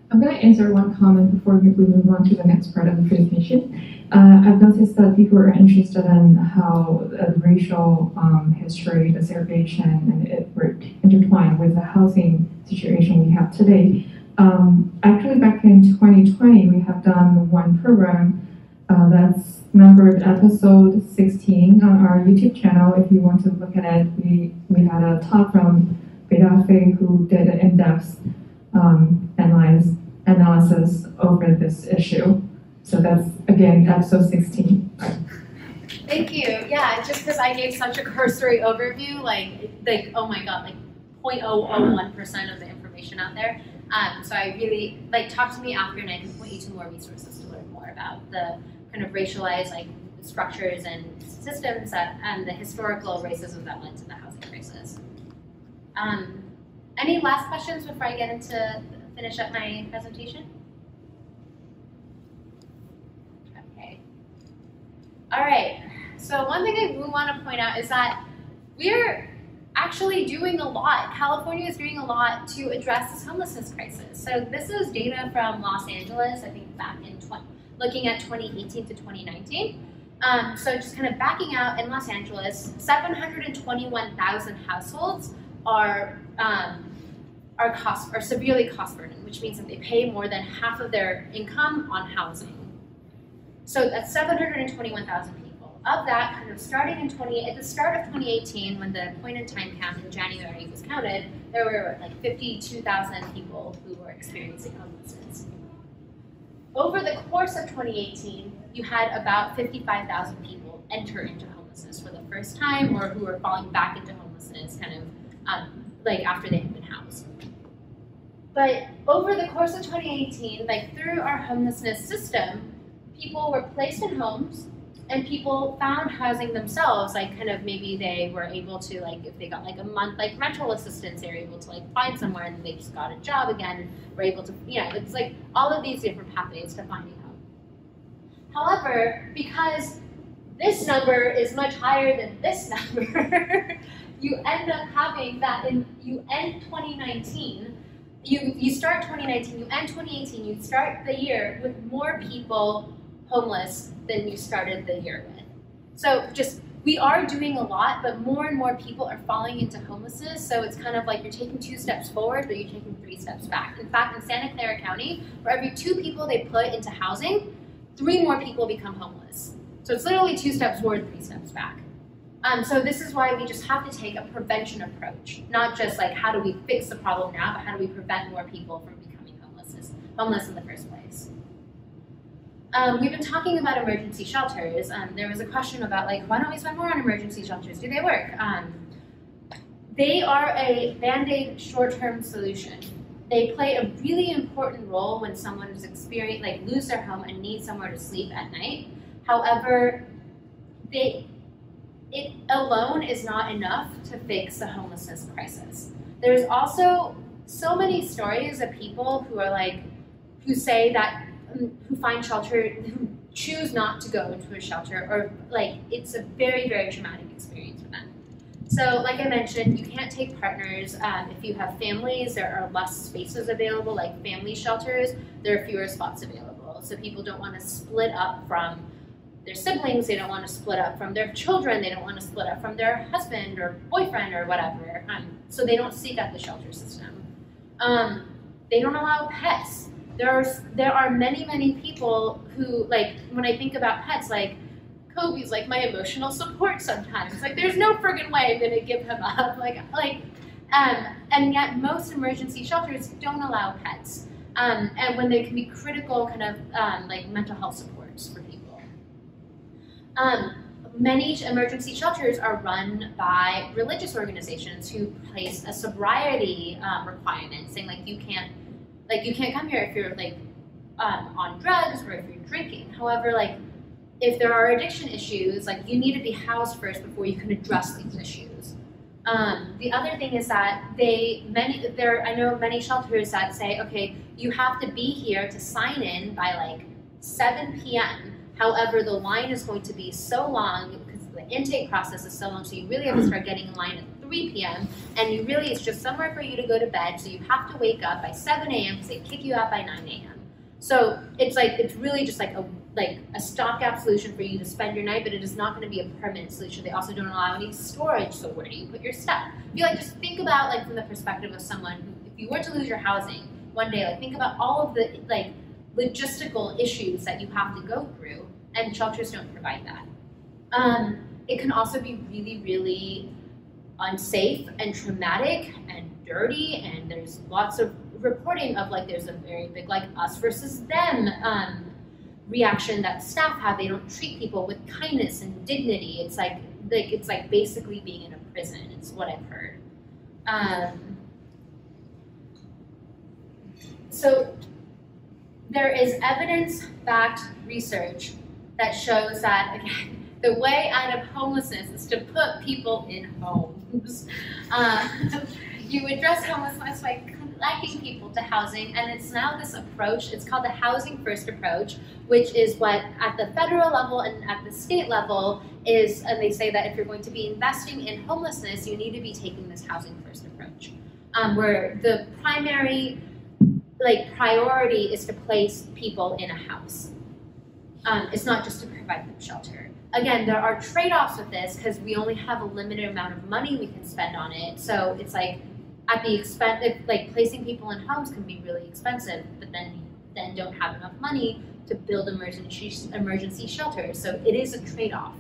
I'm going to answer one comment before we move on to the next part of the presentation. Uh, I've noticed that people are interested in how uh, racial um, history, the segregation, and it were intertwined with the housing situation we have today. Um, actually, back in 2020, we have done one program uh, that's numbered episode 16 on our YouTube channel. If you want to look at it, we, we had a talk from Beda Fei who did an in-depth um, analyze, analysis over this issue. So that's, again, episode 16. Thank you. Yeah, just because I gave such a cursory overview, like, like oh my god, like 0.001% of the information out there. Um, so I really, like, talk to me after and I can point you to more resources to learn more about the kind of racialized, like, structures and systems that, and the historical racism that led to the housing crisis. Um, any last questions before I get into finish up my presentation? Okay. All right. So one thing I do want to point out is that we're actually doing a lot. California is doing a lot to address this homelessness crisis. So this is data from Los Angeles, I think back in 20, looking at 2018 to 2019. Um, so just kind of backing out in Los Angeles, 721,000 households are um, are cost are severely cost burdened, which means that they pay more than half of their income on housing. So that's 721,000 people. Of that, kind of starting in 20 at the start of 2018, when the point in time count in January was counted, there were like 52,000 people who were experiencing homelessness. Over the course of 2018, you had about 55,000 people enter into homelessness for the first time, or who were falling back into homelessness, kind of um, like after they had been housed. But over the course of 2018, like through our homelessness system, people were placed in homes and people found housing themselves like kind of maybe they were able to like if they got like a month like rental assistance they were able to like find somewhere and they just got a job again were able to you know it's like all of these different pathways to finding home however because this number is much higher than this number you end up having that in you end 2019 you you start 2019 you end 2018 you start the year with more people homeless than you started the year with. So just we are doing a lot, but more and more people are falling into homelessness. So it's kind of like you're taking two steps forward, but you're taking three steps back. In fact, in Santa Clara County, for every two people they put into housing, three more people become homeless. So it's literally two steps forward, three steps back. Um, so this is why we just have to take a prevention approach, not just like how do we fix the problem now, but how do we prevent more people from becoming homeless, homeless in the first place. Um, we've been talking about emergency shelters. Um, there was a question about like, why don't we spend more on emergency shelters? Do they work? Um, they are a band-aid short-term solution. They play a really important role when someone is experiencing, like lose their home and need somewhere to sleep at night. However, they, it alone is not enough to fix the homelessness crisis. There's also so many stories of people who are like, who say that who find shelter, who choose not to go into a shelter, or like it's a very, very traumatic experience for them. So, like I mentioned, you can't take partners. Um, if you have families, there are less spaces available, like family shelters, there are fewer spots available. So, people don't want to split up from their siblings, they don't want to split up from their children, they don't want to split up from their husband or boyfriend or whatever. Um, so, they don't seek out the shelter system. Um, they don't allow pets there are there are many many people who like when I think about pets like Kobe's like my emotional support sometimes like there's no friggin' way I'm gonna give him up like like um, and yet most emergency shelters don't allow pets um, and when they can be critical kind of um, like mental health supports for. Um, many emergency shelters are run by religious organizations who place a sobriety um, requirement saying like you can't like you can't come here if you're like um, on drugs or if you're drinking. However, like if there are addiction issues, like you need to be housed first before you can address these issues. Um, the other thing is that they many there I know many shelters that say okay you have to be here to sign in by like 7 p.m. However, the line is going to be so long because the intake process is so long, so you really have to start getting in line at 3 p.m. and you really it's just somewhere for you to go to bed. So you have to wake up by 7 a.m. because they kick you out by 9 a.m. So it's like it's really just like a like a stopgap solution for you to spend your night, but it is not going to be a permanent solution. They also don't allow any storage. So where do you put your stuff? If you like just think about like from the perspective of someone who, if you were to lose your housing one day, like think about all of the like logistical issues that you have to go through, and shelters don't provide that. Um, it can also be really, really unsafe and traumatic and dirty, and there's lots of reporting of like there's a very big like us versus them um, reaction that staff have. They don't treat people with kindness and dignity. It's like like it's like basically being in a prison. It's what I've heard. Um, so there is evidence-backed research that shows that again the way out of homelessness is to put people in homes. Uh, you address homelessness by connecting people to housing, and it's now this approach, it's called the Housing First approach, which is what at the federal level and at the state level is, and they say that if you're going to be investing in homelessness, you need to be taking this Housing First approach, um, where the primary like priority is to place people in a house. Um, it's not just to provide them shelter. Again, there are trade-offs with this because we only have a limited amount of money we can spend on it. So it's like at the expense, like placing people in homes can be really expensive, but then then don't have enough money to build emergency emergency shelters. So it is a trade-off.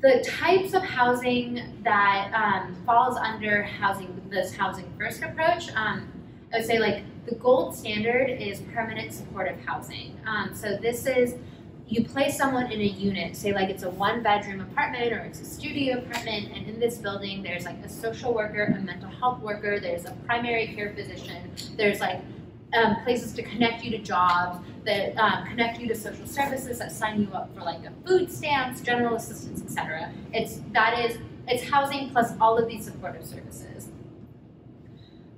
The types of housing that um, falls under housing this housing first approach, um, I would say like the gold standard is permanent supportive housing. Um, so this is you place someone in a unit, say like it's a one bedroom apartment or it's a studio apartment, and in this building there's like a social worker, a mental health worker, there's a primary care physician, there's like um, places to connect you to jobs, that um, connect you to social services, that sign you up for like a food stamps, general assistance, etc. It's that is it's housing plus all of these supportive services.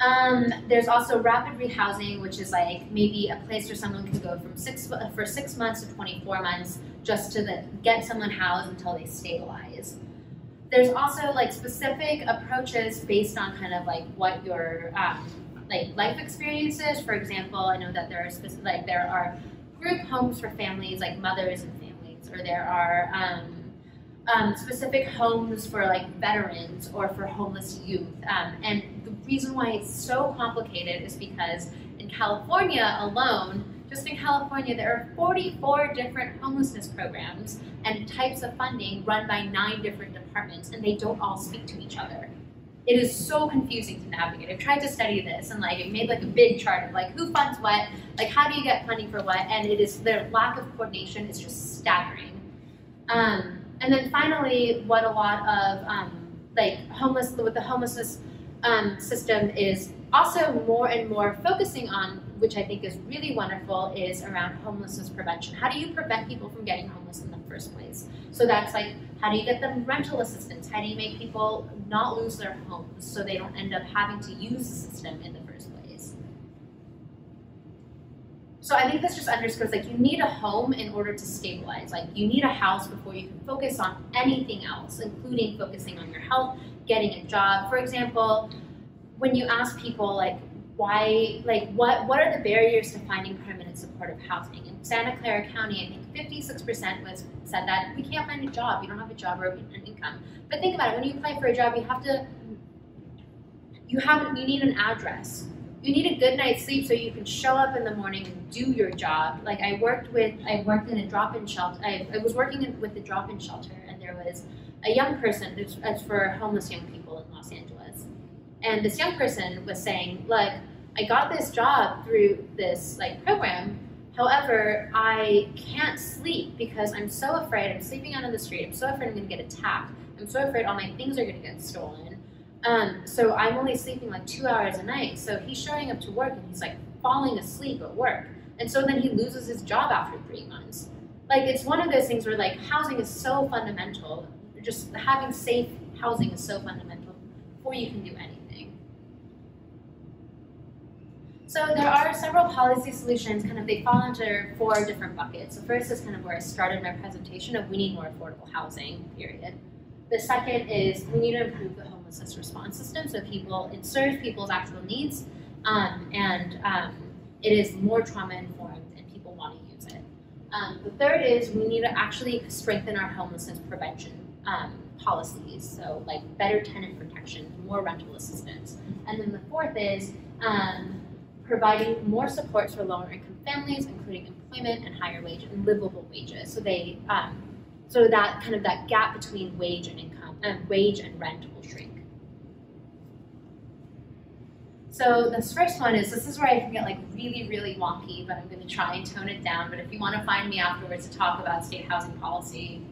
Um, there's also rapid rehousing, which is like maybe a place where someone can go from six for six months to 24 months just to the, get someone housed until they stabilize. There's also like specific approaches based on kind of like what your um, like life experiences. For example, I know that there are specific like there are group homes for families like mothers and families, or there are um, um, specific homes for like veterans or for homeless youth. Um, and reason why it's so complicated is because in California alone, just in California, there are 44 different homelessness programs and types of funding run by nine different departments, and they don't all speak to each other. It is so confusing to navigate. I've tried to study this and like it made like a big chart of like who funds what, like how do you get funding for what, and it is their lack of coordination is just staggering. Um, and then finally, what a lot of um, like homeless with the homelessness um, system is also more and more focusing on, which I think is really wonderful, is around homelessness prevention. How do you prevent people from getting homeless in the first place? So that's like, how do you get them rental assistance? How do you make people not lose their homes so they don't end up having to use the system in the first place? So I think this just underscores like you need a home in order to stabilize. Like you need a house before you can focus on anything else, including focusing on your health, getting a job. For example, when you ask people like why like what what are the barriers to finding permanent supportive housing? In Santa Clara County, I think 56% was said that we can't find a job, you don't have a job or an income. But think about it, when you apply for a job, you have to you have you need an address you need a good night's sleep so you can show up in the morning and do your job. Like I worked with, I worked in a drop-in shelter. I, I was working in, with the drop-in shelter, and there was a young person. It's, for homeless young people in Los Angeles, and this young person was saying, "Look, I got this job through this like program. However, I can't sleep because I'm so afraid. I'm sleeping out on the street. I'm so afraid I'm going to get attacked. I'm so afraid all my things are going to get stolen." Um, so I'm only sleeping like two hours a night. So he's showing up to work and he's like falling asleep at work. And so then he loses his job after three months. Like it's one of those things where like housing is so fundamental. Just having safe housing is so fundamental before you can do anything. So there are several policy solutions, kind of they fall into four different buckets. So first is kind of where I started my presentation of we need more affordable housing, period. The second is we need to improve the homelessness response system so people it serves people's actual needs, um, and um, it is more trauma informed and people want to use it. Um, the third is we need to actually strengthen our homelessness prevention um, policies, so like better tenant protection, more rental assistance, and then the fourth is um, providing more supports for lower income families, including employment and higher wage and livable wages. So they, um, so that kind of that gap between wage and income, uh, wage and rent will shrink. So this first one is, this is where I can get like really, really wonky, but I'm gonna try and tone it down. But if you wanna find me afterwards to talk about state housing policy,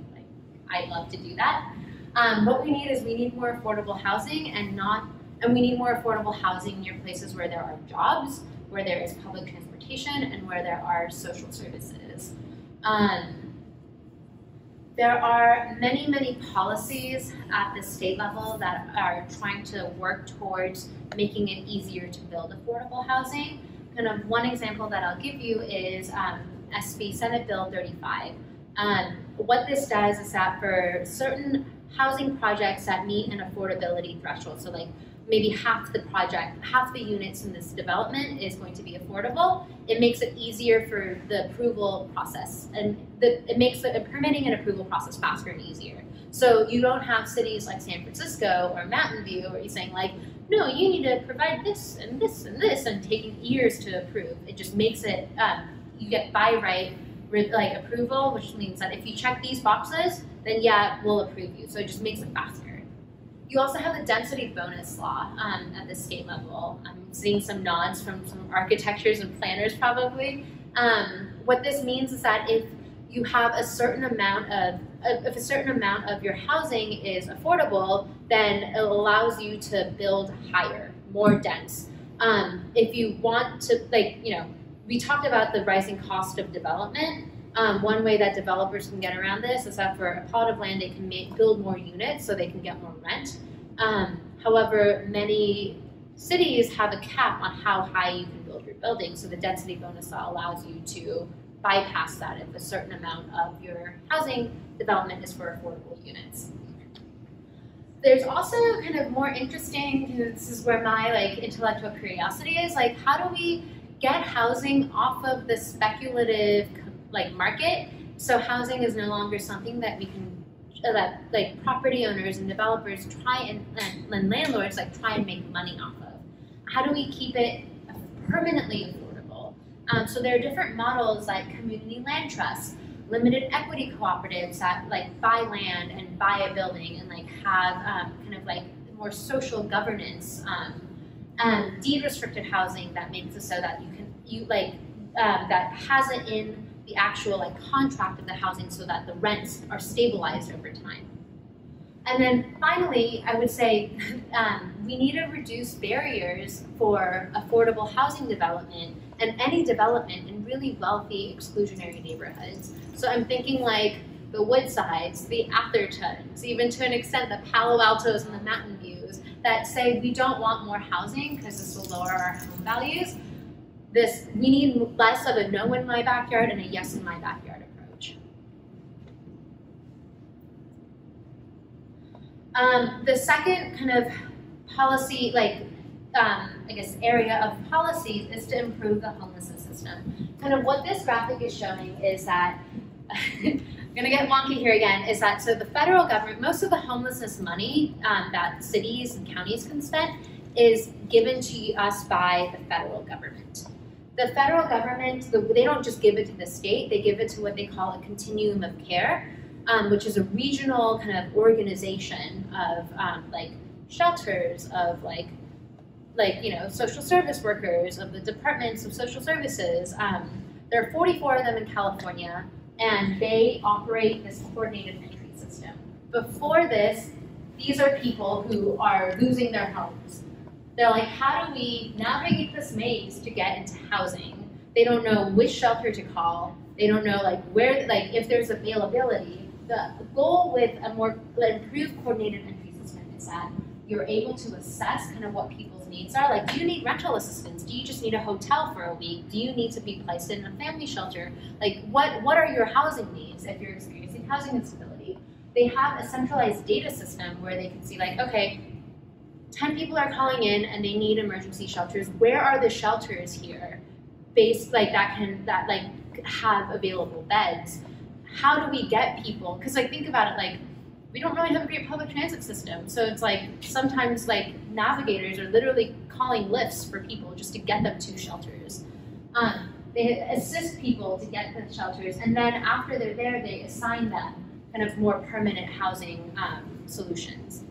I'd love to do that. Um, what we need is we need more affordable housing and not, and we need more affordable housing near places where there are jobs, where there is public transportation, and where there are social services. Um, there are many, many policies at the state level that are trying to work towards making it easier to build affordable housing. Kind of one example that I'll give you is um, SB Senate Bill 35. Um, what this does is that for certain housing projects that meet an affordability threshold, so like maybe half the project, half the units in this development is going to be affordable, it makes it easier for the approval process. And the, it makes the permitting and approval process faster and easier. So you don't have cities like San Francisco or Mountain View where you're saying like, no, you need to provide this and this and this and taking years to approve. It just makes it, um, you get by right like approval, which means that if you check these boxes, then yeah, we'll approve you. So it just makes it faster. You also have the density bonus law um, at the state level. I'm seeing some nods from some architectures and planners probably. Um, what this means is that if you have a certain amount of if a certain amount of your housing is affordable, then it allows you to build higher, more dense. Um, if you want to, like, you know, we talked about the rising cost of development. Um, one way that developers can get around this is that for a plot of land, they can make, build more units so they can get more rent. Um, however, many cities have a cap on how high you can build your building, so the density bonus law allows you to bypass that if a certain amount of your housing development is for affordable units. There's also kind of more interesting, this is where my like intellectual curiosity is, like how do we get housing off of the speculative like market. So housing is no longer something that we can uh, that like property owners and developers try and, and, and landlords like try and make money off of. How do we keep it permanently affordable? Um, so there are different models like community land trusts, limited equity cooperatives that like buy land and buy a building and like have um, kind of like more social governance. Um, um, deed restricted housing that makes it so that you can you like um, that has it in the actual like contract of the housing so that the rents are stabilized over time. And then finally, I would say um, we need to reduce barriers for affordable housing development and any development in really wealthy exclusionary neighborhoods. So I'm thinking like the Woodsides, the Athertons, even to an extent the Palo Altos and the Mountain Views that say we don't want more housing because this will lower our home values this we need less of a no in my backyard and a yes in my backyard approach. Um, the second kind of policy, like um, I guess area of policies is to improve the homelessness system. Kind of what this graphic is showing is that I'm gonna get wonky here again. Is that so? The federal government, most of the homelessness money um, that cities and counties can spend is given to us by the federal government the federal government, the, they don't just give it to the state, they give it to what they call a continuum of care, um, which is a regional kind of organization of um, like shelters, of like, like, you know, social service workers, of the departments of social services. Um, there are 44 of them in California, and they operate this coordinated entry system. Before this, these are people who are losing their homes they're like, how do we navigate this maze to get into housing? They don't know which shelter to call. They don't know like where, like if there's availability. The goal with a more improved coordinated entry system is that you're able to assess kind of what people's needs are. Like, do you need rental assistance? Do you just need a hotel for a week? Do you need to be placed in a family shelter? Like, what what are your housing needs if you're experiencing housing instability? they have a centralized data system where they can see like, okay, 10 people are calling in and they need emergency shelters. Where are the shelters here? Based like that can that like have available beds. How do we get people? Because like think about it like we don't really have a great public transit system. So it's like sometimes like navigators are literally calling Lyfts for people just to get them to shelters. Um, they assist people to get to the shelters, and then after they're there, they assign them kind of more permanent housing um, solutions.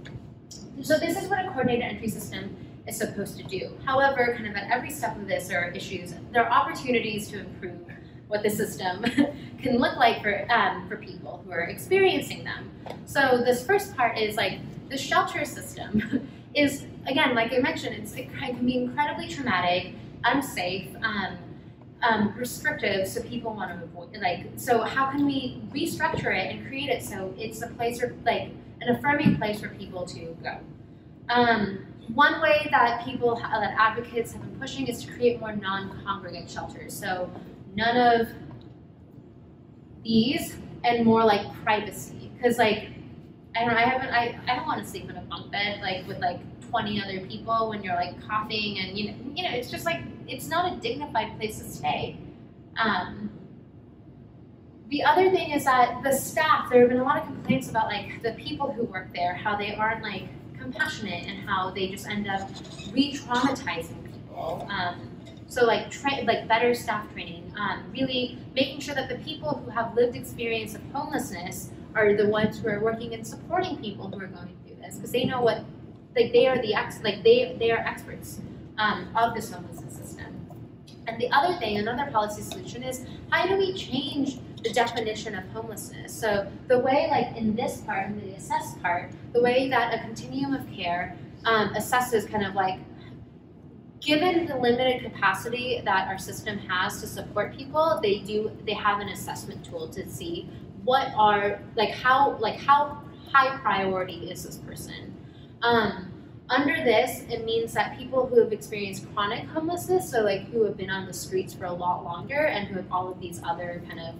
So this is what a coordinated entry system is supposed to do. However, kind of at every step of this, there are issues. There are opportunities to improve what the system can look like for um, for people who are experiencing them. So this first part is like the shelter system is again, like I mentioned, it's, it can be incredibly traumatic, unsafe. Um, um, restrictive, so people want to avoid. Like, so how can we restructure it and create it so it's a place for like an affirming place for people to go? Um, one way that people, that advocates have been pushing is to create more non-congregate shelters. So none of these and more like privacy. Because like, I don't I haven't, I, I don't want to sleep in a bunk bed like with like 20 other people when you're like coughing and you know, you know, it's just like, it's not a dignified place to stay. Um, the other thing is that the staff, there have been a lot of complaints about like the people who work there, how they aren't like compassionate and how they just end up re-traumatizing people. Um, so like tra- like better staff training, um, really making sure that the people who have lived experience of homelessness are the ones who are working and supporting people who are going through this because they know what like they are the ex like they they are experts um, of this homelessness system. And the other thing, another policy solution is how do we change the definition of homelessness? So the way, like in this part, in the assess part, the way that a continuum of care um, assesses kind of like given the limited capacity that our system has to support people, they do they have an assessment tool to see what are like how like how high priority is this person. Um, under this, it means that people who have experienced chronic homelessness, so like who have been on the streets for a lot longer and who have all of these other kind of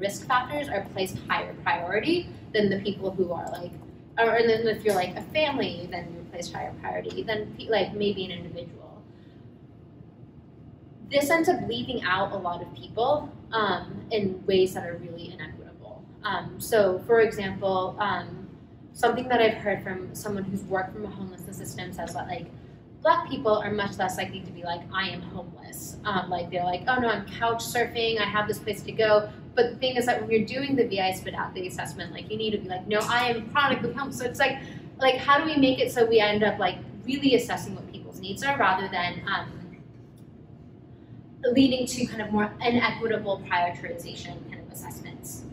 risk factors, are placed higher priority than the people who are like, or and then if you're like a family, then you're placed higher priority than like maybe an individual. This ends up leaving out a lot of people um, in ways that are really inequitable. Um, so, for example, um, something that I've heard from someone who's worked from a homelessness system says that like black people are much less likely to be like I am homeless. Um, like they're like, oh no, I'm couch surfing. I have this place to go. But the thing is that when you're doing the VI-SPDAT the assessment, like you need to be like, no, I am chronically homeless. So it's like, like how do we make it so we end up like really assessing what people's needs are rather than um, leading to kind of more inequitable prioritization kind of assessments.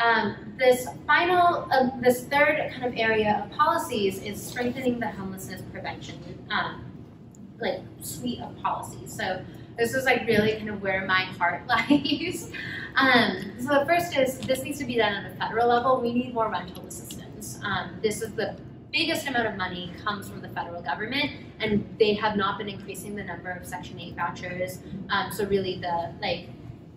Um, this final, uh, this third kind of area of policies is strengthening the homelessness prevention, um, like suite of policies. So this is like really kind of where my heart lies. um, so the first is this needs to be done at a federal level. We need more rental assistance. Um, this is the biggest amount of money comes from the federal government, and they have not been increasing the number of Section 8 vouchers. Um, so really the like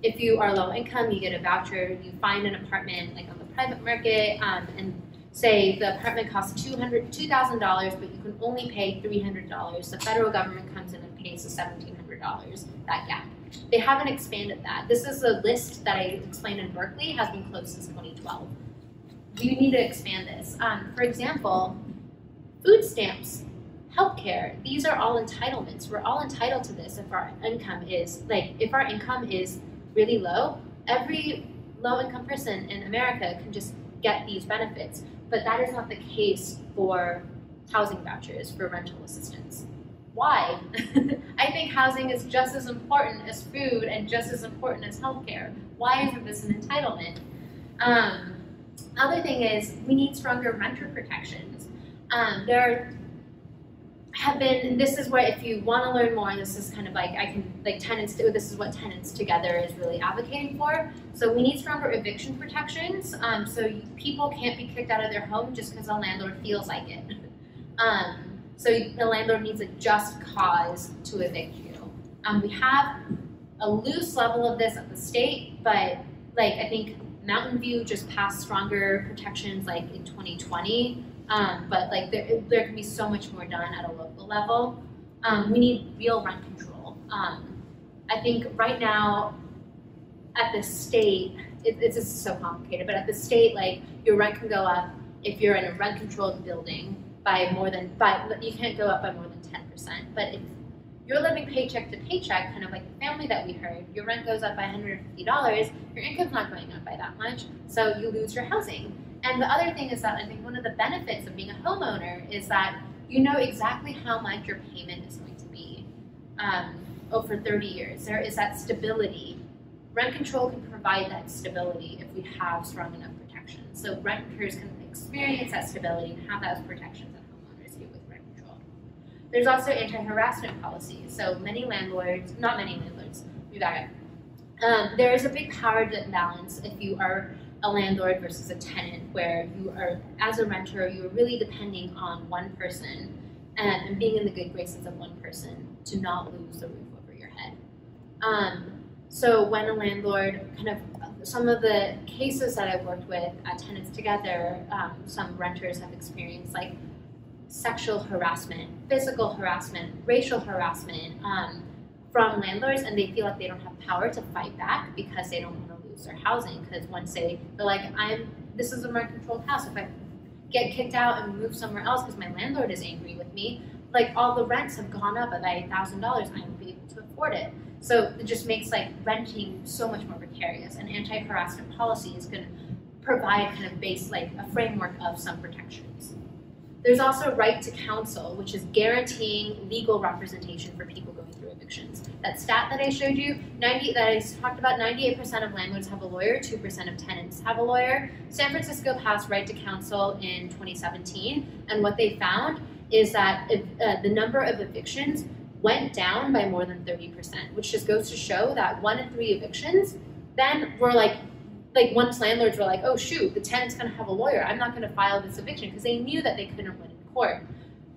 if you are low income, you get a voucher, you find an apartment like on the private market, um, and say the apartment costs $200, $2,000, but you can only pay $300. The federal government comes in and pays the $1,700, that gap. They haven't expanded that. This is a list that I explained in Berkeley, has been closed since 2012. You need to expand this. Um, for example, food stamps, healthcare, these are all entitlements. We're all entitled to this if our income is, like, if our income is really low, every low income person in America can just get these benefits. But that is not the case for housing vouchers, for rental assistance. Why? I think housing is just as important as food and just as important as healthcare. Why isn't this an entitlement? Um, other thing is we need stronger renter protections. Um, there have been this is where if you want to learn more this is kind of like i can like tenants this is what tenants together is really advocating for. So we need stronger eviction protections um, so people can't be kicked out of their home just because a landlord feels like it. Um, so the landlord needs a just cause to evict you. Um, we have a loose level of this at the state but like i think Mountain View just passed stronger protections like in 2020, um, but like there, there can be so much more done at a local level. Um, we need real rent control. Um, I think right now at the state, it, it's just so complicated, but at the state, like your rent can go up if you're in a rent controlled building by more than, by, you can't go up by more than 10%. But if you're living paycheck to paycheck, kind of like the family that we heard, your rent goes up by $150, your income's not going up by that much, so you lose your housing. And the other thing is that I think one of the benefits of being a homeowner is that you know exactly how much your payment is going to be um, over 30 years. There is that stability. Rent control can provide that stability if we have strong enough protections. So renters can experience that stability and have that homeowners do with rent control. There's also anti-harassment policies. So many landlords, not many landlords, we back. Um, there is a big power imbalance if you are a landlord versus a tenant where you are, as a renter, you are really depending on one person and, and being in the good graces of one person to not lose the roof over your head. Um, so when a landlord kind of, some of the cases that I've worked with at Tenants Together, um, some renters have experienced like sexual harassment, physical harassment, racial harassment um, from landlords, and they feel like they don't have power to fight back because they don't want to lose their housing. Because once they they're like, I'm this is a rent controlled house. If I get kicked out and move somewhere else because my landlord is angry with me, like all the rents have gone up by thousand dollars, I won't be able to afford it. So it just makes like renting so much more precarious. And anti-harassment policy is going to provide kind of base like a framework of some protections. There's also right to counsel, which is guaranteeing legal representation for people going through evictions. That stat that I showed you, 90 that I talked about, 98% of landlords have a lawyer, 2% of tenants have a lawyer. San Francisco passed right to counsel in 2017, and what they found is that if, uh, the number of evictions went down by more than 30%, which just goes to show that one in three evictions then were like like once landlords were like, oh shoot, the tenant's gonna have a lawyer, I'm not gonna file this eviction because they knew that they couldn't win in court.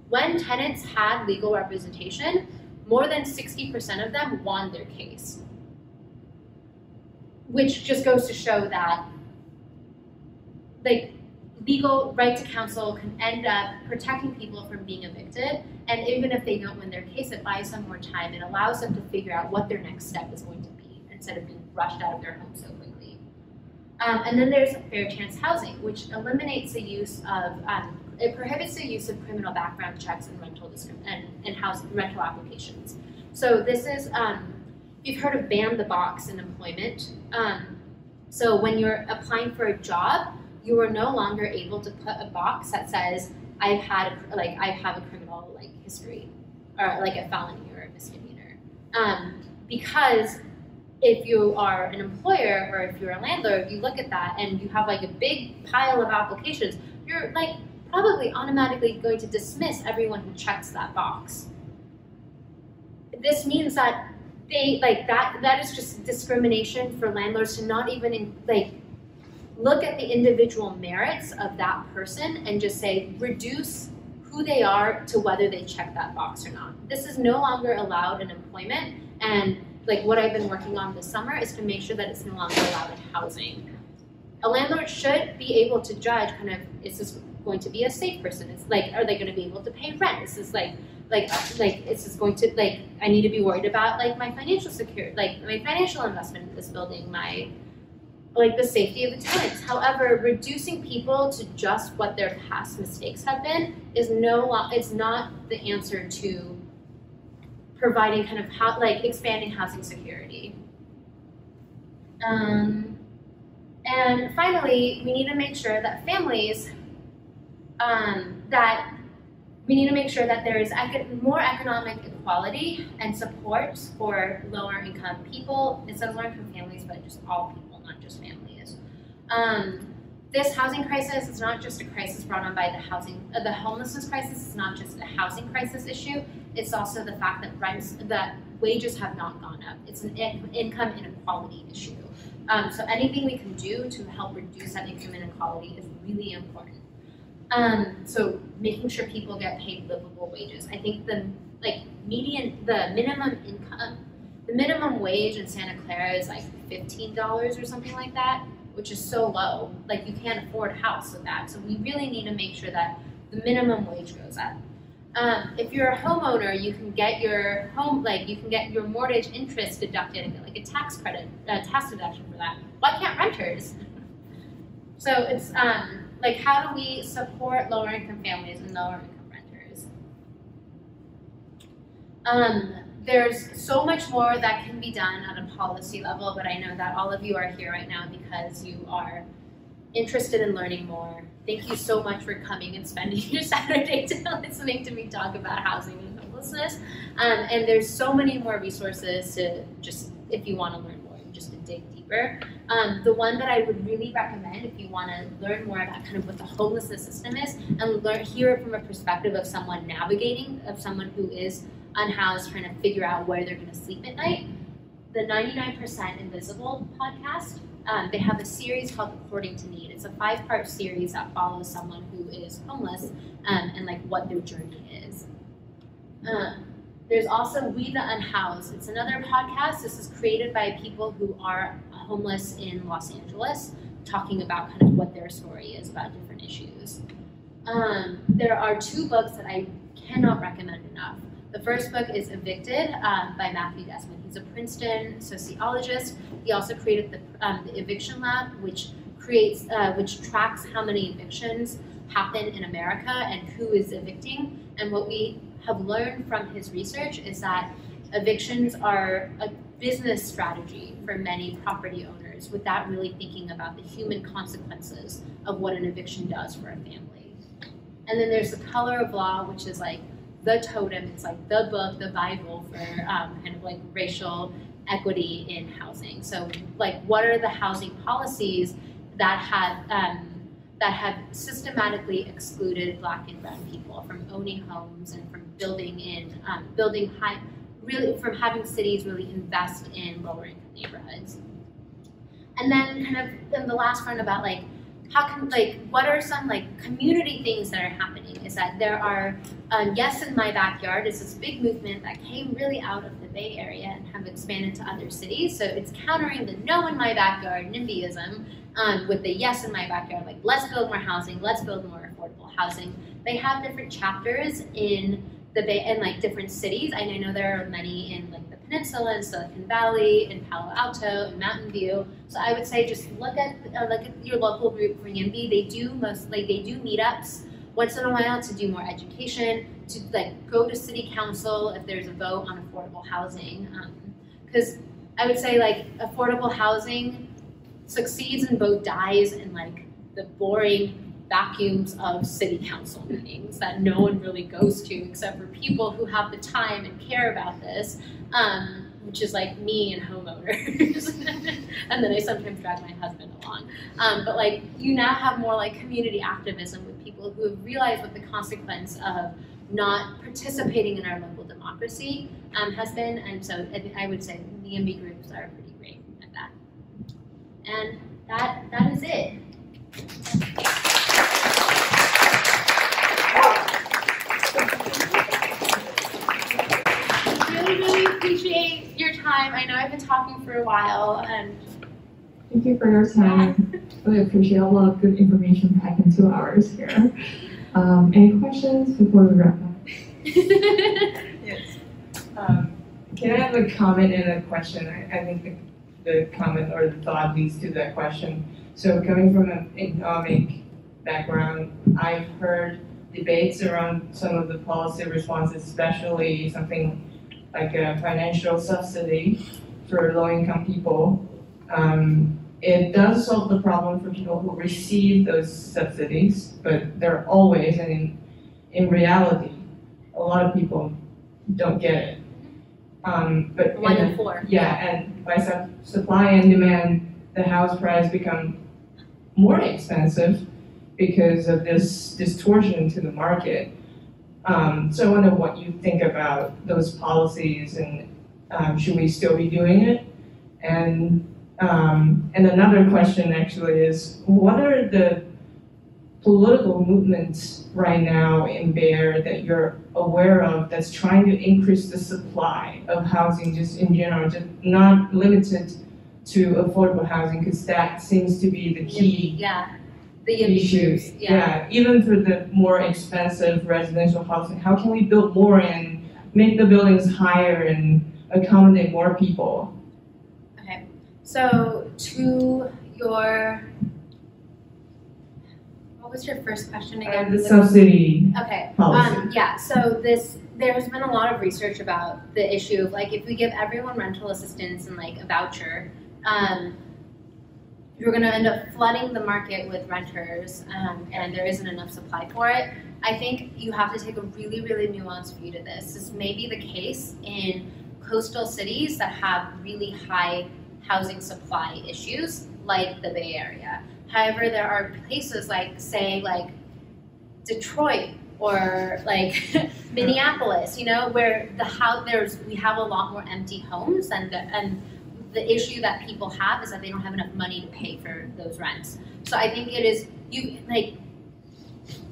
When tenants had legal representation, more than 60% of them won their case. Which just goes to show that like legal right to counsel can end up protecting people from being evicted. And even if they don't win their case, it buys them more time. It allows them to figure out what their next step is going to be instead of being rushed out of their home so. Um, and then there's fair chance housing, which eliminates the use of, um, it prohibits the use of criminal background checks and rental and, and house rental applications. So this is, um, you've heard of ban the box in employment. Um, so when you're applying for a job, you are no longer able to put a box that says I've had like I have a criminal like history or like a felony or a misdemeanor, um, because if you are an employer or if you're a landlord, you look at that and you have like a big pile of applications. You're like probably automatically going to dismiss everyone who checks that box. This means that they like that that is just discrimination for landlords to not even like look at the individual merits of that person and just say reduce who they are to whether they check that box or not. This is no longer allowed in employment and like what I've been working on this summer is to make sure that it's no longer allowed in housing. A landlord should be able to judge kind of is this going to be a safe person? It's like are they going to be able to pay rent? Is this like like like is this going to like I need to be worried about like my financial security like my financial investment in this building, my like the safety of the tenants. However, reducing people to just what their past mistakes have been is no it's not the answer to providing kind of how like expanding housing security. Um, and finally, we need to make sure that families um, that we need to make sure that there is more economic equality and support for lower income people. It says lower income families, but just all people, not just families. Um, this housing crisis is not just a crisis brought on by the housing, uh, the homelessness crisis is not just a housing crisis issue. It's also the fact that rents, that wages have not gone up. It's an in- income inequality issue. Um, so anything we can do to help reduce that income inequality is really important. Um, so making sure people get paid livable wages. I think the like median, the minimum income, the minimum wage in Santa Clara is like fifteen dollars or something like that, which is so low. Like you can't afford a house with that. So we really need to make sure that the minimum wage goes up. Um, if you're a homeowner, you can get your home like you can get your mortgage interest deducted and get like a tax credit, a tax deduction for that. Why can't renters? So it's um, like how do we support lower income families and lower income renters? Um, there's so much more that can be done at a policy level, but I know that all of you are here right now because you are interested in learning more. Thank you so much for coming and spending your Saturday to listening to me talk about housing and homelessness. Um, and there's so many more resources to just if you want to learn more, just to dig deeper. Um, the one that I would really recommend if you want to learn more about kind of what the homelessness system is and learn hear it from a perspective of someone navigating, of someone who is unhoused, trying to figure out where they're going to sleep at night. The 99% Invisible podcast, um, they have a series called According to Need. It's a five part series that follows someone who is homeless um, and like what their journey is. Um, there's also We the Unhoused. It's another podcast. This is created by people who are homeless in Los Angeles, talking about kind of what their story is about different issues. Um, there are two books that I cannot recommend enough. The first book is Evicted um, by Matthew Desmond. He's a Princeton sociologist. He also created the, um, the Eviction Lab, which creates, uh, which tracks how many evictions happen in America and who is evicting. And what we have learned from his research is that evictions are a business strategy for many property owners without really thinking about the human consequences of what an eviction does for a family. And then there's the color of law, which is like the totem, it's like the book, the Bible for um, kind of like racial equity in housing. So, like, what are the housing policies that have um, that have systematically excluded Black and Brown people from owning homes and from building in um, building high, really from having cities really invest in lower income neighborhoods. And then, kind of, then the last one about like how can like what are some like community things that are happening? Is that there are um, yes in my backyard. Is this big movement that came really out of the bay area and have expanded to other cities. So it's countering the no in my backyard nimbyism um, with the yes in my backyard like let's build more housing let's build more affordable housing. They have different chapters in the like different cities. And i know there are many in like the peninsula and silicon valley in palo alto and mountain view. So i would say just look at uh, look at your local group for YIMBY. they do most like they do meetups once in a while to do more education to like go to city council if there's a vote on affordable housing. Because um, i would say like affordable housing succeeds and both dies in like the boring vacuums of city council meetings that no one really goes to except for people who have the time and care about this, um, which is like me and homeowners. and then I sometimes drag my husband along. Um, but like you now have more like community activism with people who have realized what the consequence of not participating in our local democracy um, has been. And so I would say the YIMBY groups are pretty great at that. And that that is it. really, really appreciate your time. I know I've been talking for a while and Thank you for your time. Really appreciate a lot of good information packed in two hours here. Um, any questions before we wrap up? yes. Um, can I have a comment and a question? I, I think the, the comment or the thought leads to that question. So coming from an economic background, I've heard debates around some of the policy responses, especially something like a financial subsidy for low-income people. Um, it does solve the problem for people who receive those subsidies, but they're always, and in, in reality, a lot of people don't get it. Um, but one in four. Yeah, and by su- supply and demand, the house price become more expensive because of this distortion to the market. Um, so I wonder what you think about those policies and um, should we still be doing it? And um, and another question actually is what are the political movements right now in Area that you're aware of that's trying to increase the supply of housing just in general, just not limited to affordable housing because that seems to be the key Yeah, the issues. groups, yeah. even for the more expensive residential housing, how can we build more and make the buildings higher and accommodate more people? Okay, so to your, what was your first question again? Uh, the subsidy Okay, policy. um, yeah, so this, there's been a lot of research about the issue of like, if we give everyone rental assistance and like a voucher, um, you're gonna end up flooding the market with renters, um, and there isn't enough supply for it. I think you have to take a really, really nuanced view to this. This may be the case in coastal cities that have really high housing supply issues, like the Bay Area. However, there are places like, say, like Detroit or like Minneapolis, you know, where the how there's we have a lot more empty homes and the, and the issue that people have is that they don't have enough money to pay for those rents. So I think it is you like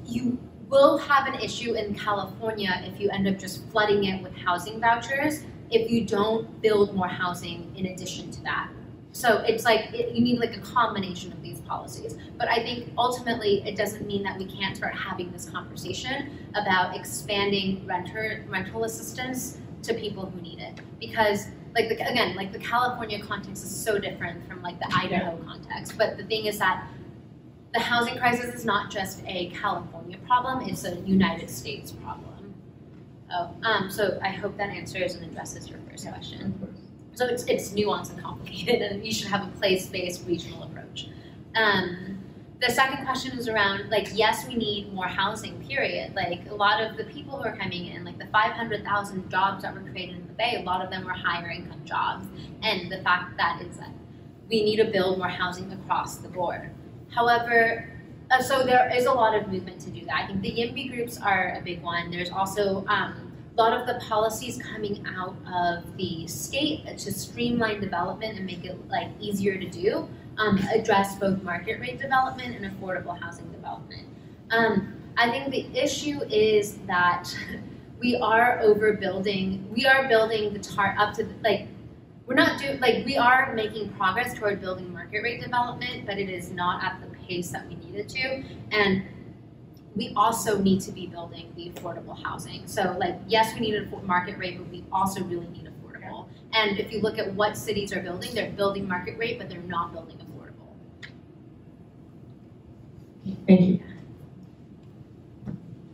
you will have an issue in California if you end up just flooding it with housing vouchers if you don't build more housing in addition to that. So it's like it, you need like a combination of these policies. But I think ultimately it doesn't mean that we can't start having this conversation about expanding renter rental assistance to people who need it because like the, again like the California context is so different from like the Idaho context. But the thing is that the housing crisis is not just a California problem; it's a United States problem. Oh, um, so I hope that answers and addresses your first question. So it's, it's nuanced and complicated, and you should have a place-based regional approach. Um, the second question is around like yes, we need more housing. Period. Like a lot of the people who are coming in, like the 500,000 jobs that were created in the Bay, a lot of them were higher income jobs, and the fact that is that we need to build more housing across the board. However, uh, so there is a lot of movement to do that. I think the YIMBY groups are a big one. There's also um, a lot of the policies coming out of the state to streamline development and make it like easier to do. Um, address both market rate development and affordable housing development. Um, I think the issue is that we are overbuilding. We are building the tar up to the, like we're not doing like we are making progress toward building market rate development, but it is not at the pace that we needed to. And we also need to be building the affordable housing. So like yes, we need a market rate, but we also really need affordable. And if you look at what cities are building, they're building market rate, but they're not building affordable. Thank you.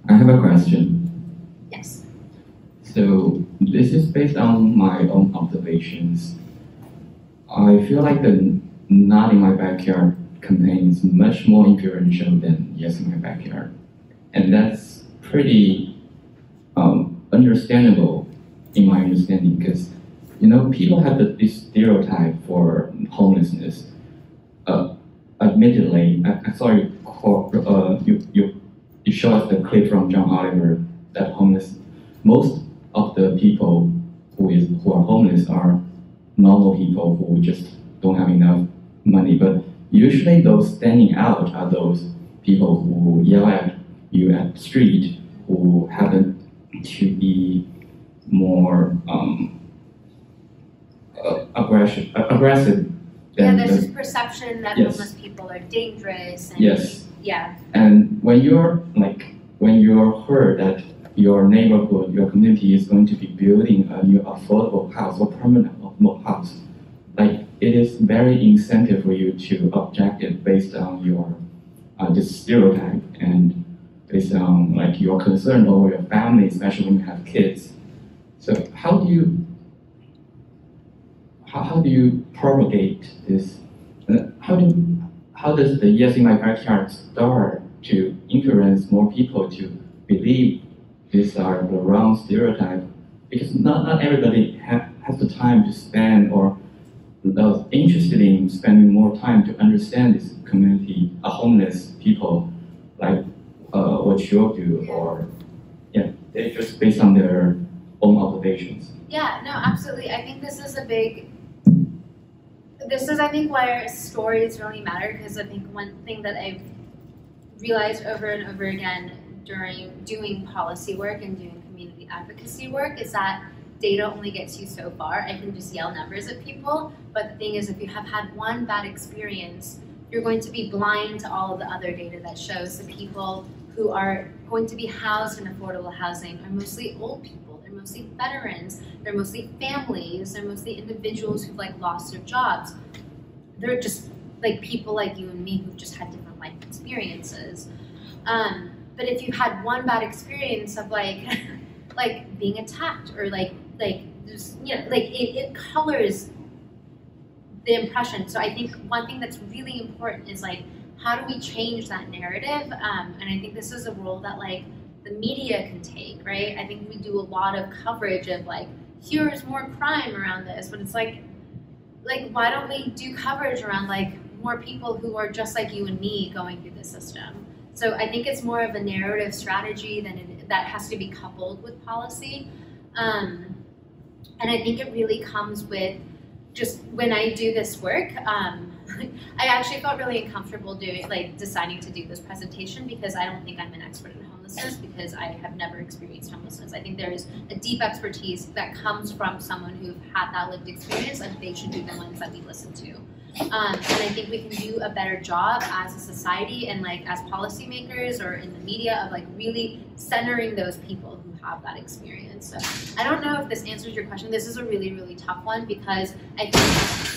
I have a question. Yes. So this is based on my own observations. I feel like the not in my backyard campaign is much more influential than yes in my backyard. And that's pretty um, understandable in my understanding because you know people have this stereotype for homelessness. Uh, admittedly, I, I saw you, uh, you, you, you show us the clip from John Oliver that homeless, most of the people who is who are homeless are normal people who just don't have enough money. But usually those standing out are those people who yell at you at the street who happen to be more um, uh, aggressive, uh, aggressive Yeah, there's the this perception that Yes. homeless people are dangerous and Yes. yeah. And when you're like, when you're heard that your neighborhood, your community is going to be building a new affordable house or permanent affordable house, like it is very incentive for you to object it based on your uh, this stereotype and based on like your concern over your family, especially when you have kids. So how do you how, how do you propagate this? Uh, how do how does the Yes in My Backyard start to influence more people to believe these are the wrong stereotype? Because not, not everybody ha- has the time to spend or is interested in spending more time to understand this community, uh, homeless people, like uh, what you do, or yeah, they just based on their own observations. Yeah, no, absolutely. I think this is a big. This is, I think, why stories really matter because I think one thing that I've realized over and over again during doing policy work and doing community advocacy work is that data only gets you so far. I can just yell numbers at people, but the thing is, if you have had one bad experience, you're going to be blind to all of the other data that shows the people who are going to be housed in affordable housing are mostly old people. They're mostly veterans. They're mostly families. They're mostly individuals who've like lost their jobs. They're just like people like you and me who've just had different life experiences. Um, but if you had one bad experience of like like being attacked or like like just you know like it, it colors the impression. So I think one thing that's really important is like how do we change that narrative? Um, and I think this is a role that like the media can take, right? I think we do a lot of coverage of like here's more crime around this, but it's like like why don't we do coverage around like more people who are just like you and me going through the system? So I think it's more of a narrative strategy than it, that has to be coupled with policy. Um, and I think it really comes with just when I do this work, um, I actually felt really uncomfortable doing like deciding to do this presentation because I don't think I'm an expert in homelessness because I have never experienced homelessness. I think there is a deep expertise that comes from someone who've had that lived experience and they should be the ones that we listen to. Um, and I think we can do a better job as a society and like as policymakers or in the media of like really centering those people who have that experience. So I don't know if this answers your question. This is a really, really tough one because I think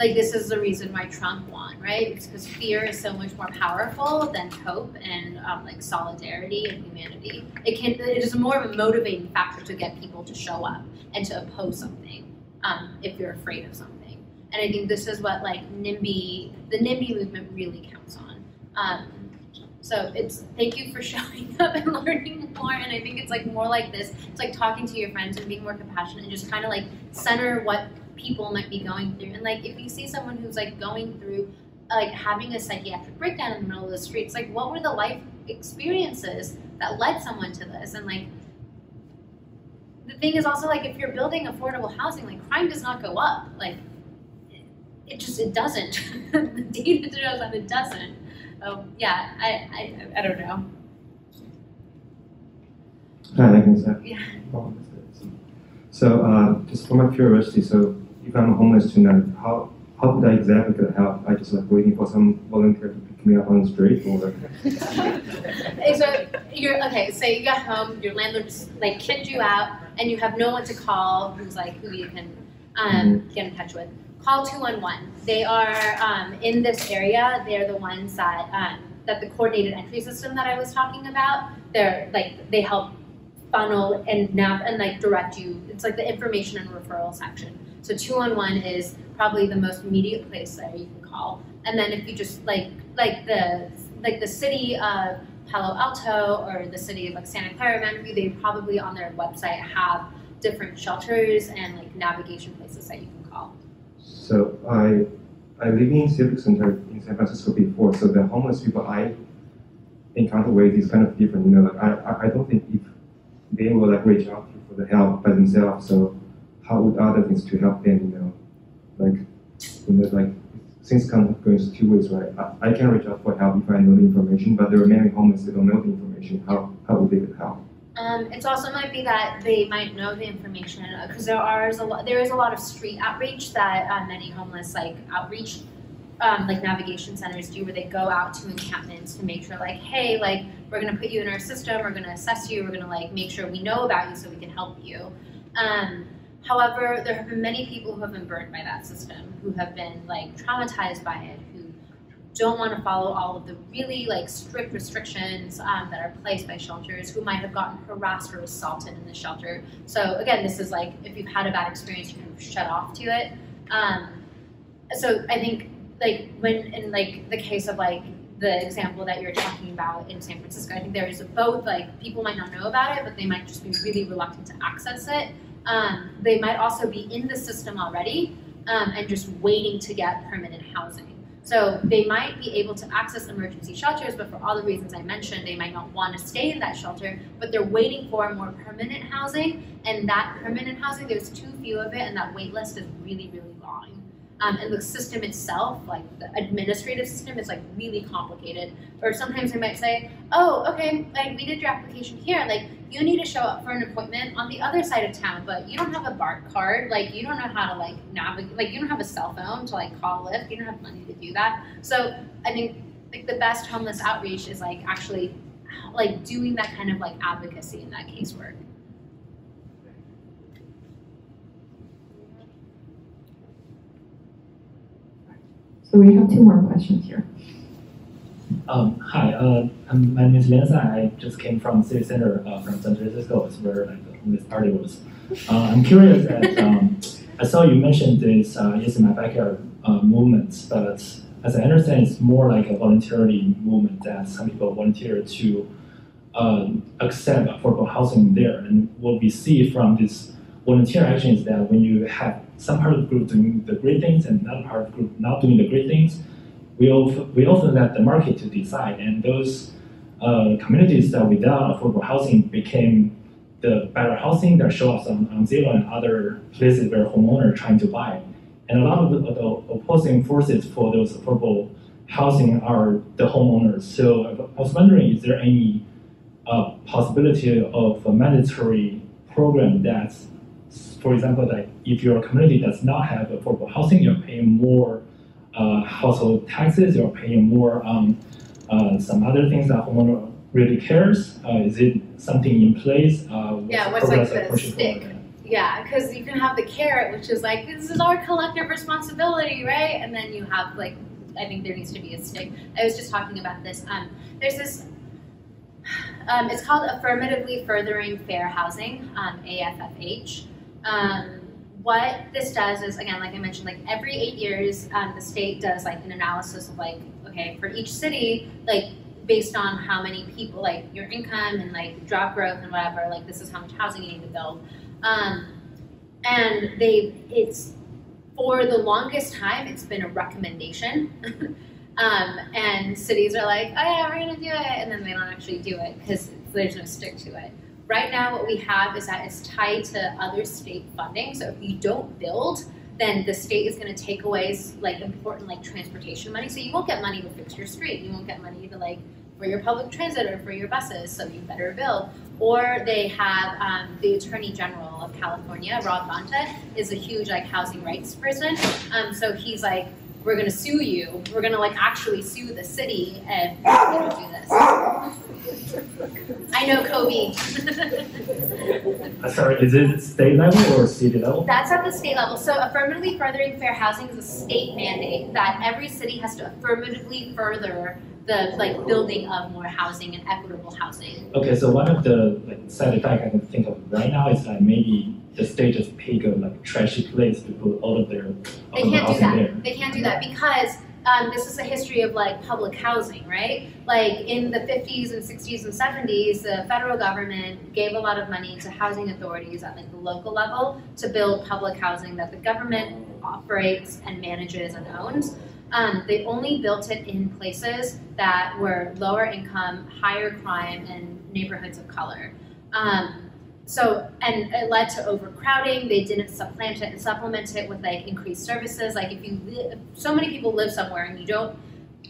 like this is the reason why Trump won, right? It's because fear is so much more powerful than hope and um, like solidarity and humanity. It can it is more of a motivating factor to get people to show up and to oppose something um, if you're afraid of something. And I think this is what like NIMBY, the NIMBY movement really counts on. Um, so it's thank you for showing up and learning more. And I think it's like more like this. It's like talking to your friends and being more compassionate and just kind of like center what people might be going through. And like if you see someone who's like going through like having a psychiatric breakdown in the middle of the street, it's like what were the life experiences that led someone to this? And like the thing is also like if you're building affordable housing, like crime does not go up. Like it just it doesn't. the data shows that it doesn't. So yeah, I, I I don't know. Hi, I can say. Yeah. So, uh, just for my curiosity, so if I'm homeless tonight, how how could I exactly get help? I just like waiting for some volunteer to pick me up on the street, or so you're okay. So you got home, your landlord just like kicked you out, and you have no one to call who's like who you can um, get in touch with call 211. They are um, in this area. They're the ones that um, that the coordinated entry system that I was talking about. They're like they help funnel and nav and like direct you. It's like the information and referral section. So 211 is probably the most immediate place that you can call. And then if you just like like the like the city of Palo Alto or the city of like Santa Clara, Mountain they probably on their website have different shelters and like navigation places that you can call. So I I live in Civic Center in San Francisco before, so the homeless people I encounter with is kind of different. You know, like I I don't think if they will like reach out for the help by themselves, so how would other things to help them? You know, like you know, like things come going two ways, right? I, I can reach out for help if I know the information, but there are many homeless that don't know the information. How how would they get help? Um, it also might be that they might know the information because uh, there are a lot. There is a lot of street outreach that uh, many homeless like outreach, um, like navigation centers do, where they go out to encampments to make sure, like, hey, like we're gonna put you in our system, we're gonna assess you, we're gonna like make sure we know about you so we can help you. Um, however, there have been many people who have been burned by that system, who have been like traumatized by it, who don't want to follow all of the really like strict restrictions um, that are placed by shelters who might have gotten harassed or assaulted in the shelter. So again, this is like if you've had a bad experience, you can shut off to it. Um, so I think like when in like the case of like the example that you're talking about in San Francisco, I think there is both like people might not know about it, but they might just be really reluctant to access it. Um, they might also be in the system already um, and just waiting to get permanent housing. So they might be able to access emergency shelters, but for all the reasons I mentioned, they might not want to stay in that shelter, but they're waiting for more permanent housing. And that permanent housing, there's too few of it, and that wait list is really, really long. Um, and the system itself, like the administrative system, is like really complicated. Or sometimes they might say, "Oh, okay, like we did your application here. Like you need to show up for an appointment on the other side of town, but you don't have a BART card, like you don't know how to like navigate, like you don't have a cell phone to like call Lyft, you don't have money to do that. So I think like the best homeless outreach is like actually like doing that kind of like advocacy in that casework. So we have two more questions here. Um, hi, uh, um, my name is Lian. I just came from City Center uh, from San Francisco. It's where like homeless party was. Uh, I'm curious that um, I saw you mentioned this uh, Yes in My Backyard uh, movement, but as I understand, it's more like a voluntary movement that some people volunteer to uh, accept affordable housing there. And what we see from this volunteer action is that when you have some part of the group doing the great things and another part of the group not doing the great things, we we also let the market to decide. And those uh, communities that without affordable housing became the better housing that show up on, on Zillow and other places where homeowners are trying to buy. And a lot of the, the opposing forces for those affordable housing are the homeowners. So I was wondering, is there any uh, possibility of a mandatory program that, for example, like if your community does not have affordable housing, you're paying more household taxes, you're paying more um, uh, some other things that homeowner really cares. Uh, is it something in place? Uh, what's Yeah, what's like the stick? Yeah, because you can have the carrot, which is like this is our collective responsibility, right? And then you have like I think there needs to be a stick. I was just talking about this. Um, there's this. Um, it's called Affirmatively Furthering Fair Housing, um, AFFH. Um, what this does is, again, like I mentioned, like every eight years, um, the state does like an analysis of like, okay, for each city, like based on how many people, like your income and like job growth and whatever, like this is how much housing you need to build. Um, and they, it's for the longest time, it's been a recommendation. um, and cities are like, oh yeah, we're gonna do it, and then they don't actually do it because there's no stick to it. Right now, what we have is that it's tied to other state funding. So if you don't build, then the state is going to take away like important like transportation money. So you won't get money to fix your street. You won't get money to like for your public transit or for your buses. So you better build. Or they have um, the Attorney General of California, Rob Bonta, is a huge like housing rights person. Um, so he's like, we're going to sue you. We're going to like actually sue the city if you don't do this. I know Kobe. Sorry, is it state level or city level? That's at the state level. So affirmatively furthering fair housing is a state mandate that every city has to affirmatively further the like building of more housing and equitable housing. Okay, so one of the like side effects I can think of right now is that maybe the state just pick a like trashy place to put all of their all They can't do housing that. there. They can't do that because um, this is a history of like public housing, right? Like in the 50s and 60s and 70s, the federal government gave a lot of money to housing authorities at like the local level to build public housing that the government operates and manages and owns. Um, they only built it in places that were lower income, higher crime, and neighborhoods of color. Um, so, and it led to overcrowding. They didn't supplant it and supplement it with like increased services. Like if you, so many people live somewhere and you don't,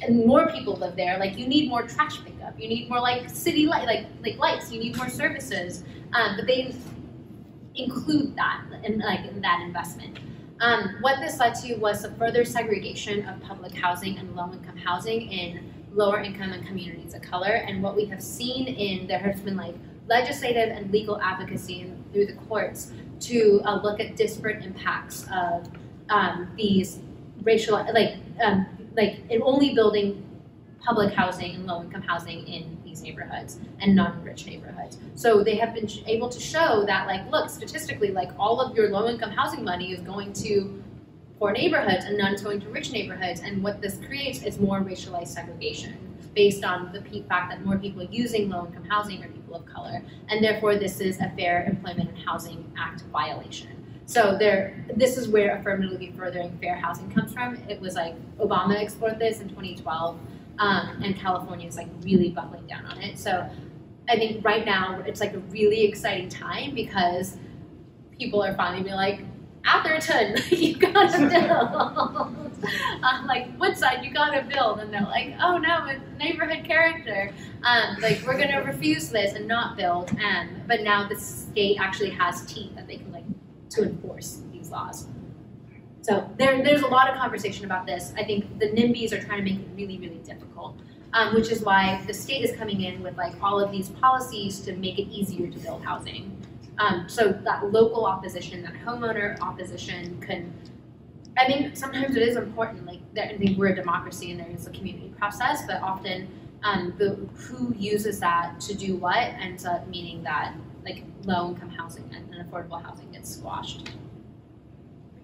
and more people live there, like you need more trash pickup. You need more like city light, like like lights. You need more services. Um, but they include that in like in that investment. Um, what this led to was a further segregation of public housing and low-income housing in lower income and communities of color. And what we have seen in there has been like legislative and legal advocacy in, through the courts to uh, look at disparate impacts of um, these racial, like um, like in only building public housing and low-income housing in these neighborhoods and non-rich neighborhoods. So they have been able to show that, like, look, statistically, like all of your low-income housing money is going to poor neighborhoods and none is going to rich neighborhoods. And what this creates is more racialized segregation based on the fact that more people using low-income housing are people of color, and therefore this is a Fair Employment and Housing Act violation. So there, this is where affirmatively furthering fair housing comes from. It was like Obama explored this in 2012, um, and California is like really buckling down on it. So I think right now it's like a really exciting time because people are finally being like, Atherton, you gotta build. um, like Woodside, you gotta build, and they're like, oh no, it's neighborhood character. Um, like we're gonna refuse this and not build. Um, but now the state actually has teeth that they can like to enforce these laws. So there, there's a lot of conversation about this. I think the NIMBYs are trying to make it really, really difficult, um, which is why the state is coming in with like all of these policies to make it easier to build housing. Um, so that local opposition, that homeowner opposition can, I mean, sometimes it is important, like I think we're a democracy and there is a community process, but often um, the, who uses that to do what ends up meaning that like low income housing and, and affordable housing gets squashed.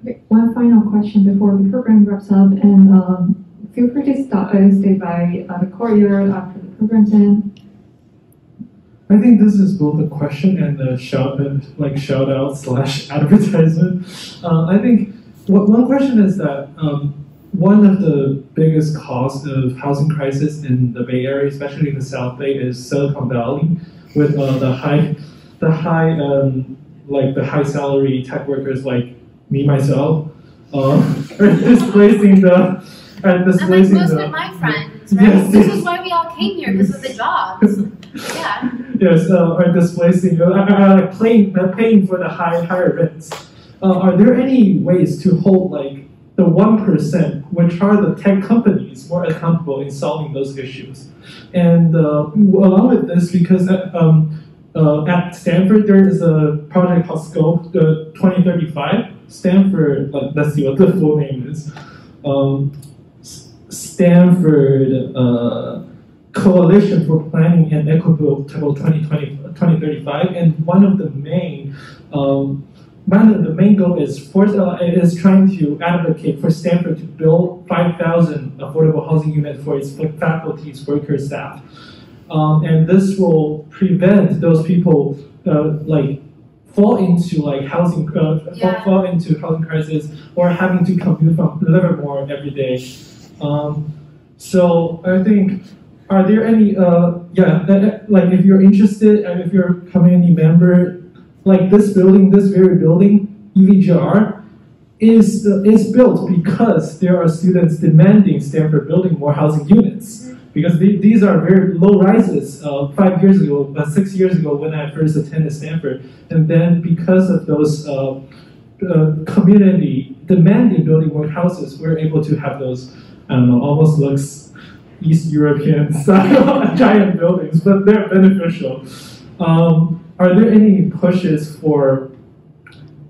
Okay, One final question before the program wraps up, and um, feel free to stop, uh, stay by uh, the courtyard after the program's end. I think this is both a question and a shout, like shout out slash advertisement. Uh, I think what, one question is that um, one of the biggest cause of housing crisis in the Bay Area, especially in the South Bay, is Silicon Valley, with uh, the high, the high, um, like the high salary tech workers like me myself, uh, are displacing the and And like displacing most the of my friends, right? Yes, This is why we all came here, because of the jobs. Yeah. yes, uh, are displacing, uh, are, like paying, paying for the high higher rents. Uh, are there any ways to hold like the one percent, which are the tech companies, more accountable in solving those issues? And uh, along with this, because uh, um, uh, at Stanford there is a project called Scope uh, 2035. Stanford, let's see what the full name is. Um, Stanford. Coalition for Planning and Equitable 2020, 2035, and one of the main um, one of the main goal is force uh, is trying to advocate for Stanford to build 5,000 affordable housing units for its faculties, workers, staff, um, and this will prevent those people uh, like fall into like housing uh, fall, fall into housing crisis or having to commute from Livermore every day. Um, so I think are there any, uh, yeah, uh, like if you're interested and if you're a community member, like this building, this very building, EVGR, is, uh, is built because there are students demanding Stanford building more housing units. Because the, these are very low rises uh, five years ago, uh, six years ago when I first attended Stanford. And then because of those uh, uh, community demanding building more houses, we're able to have those, I don't know, almost looks East European style giant buildings, but they're beneficial. Um, are there any pushes for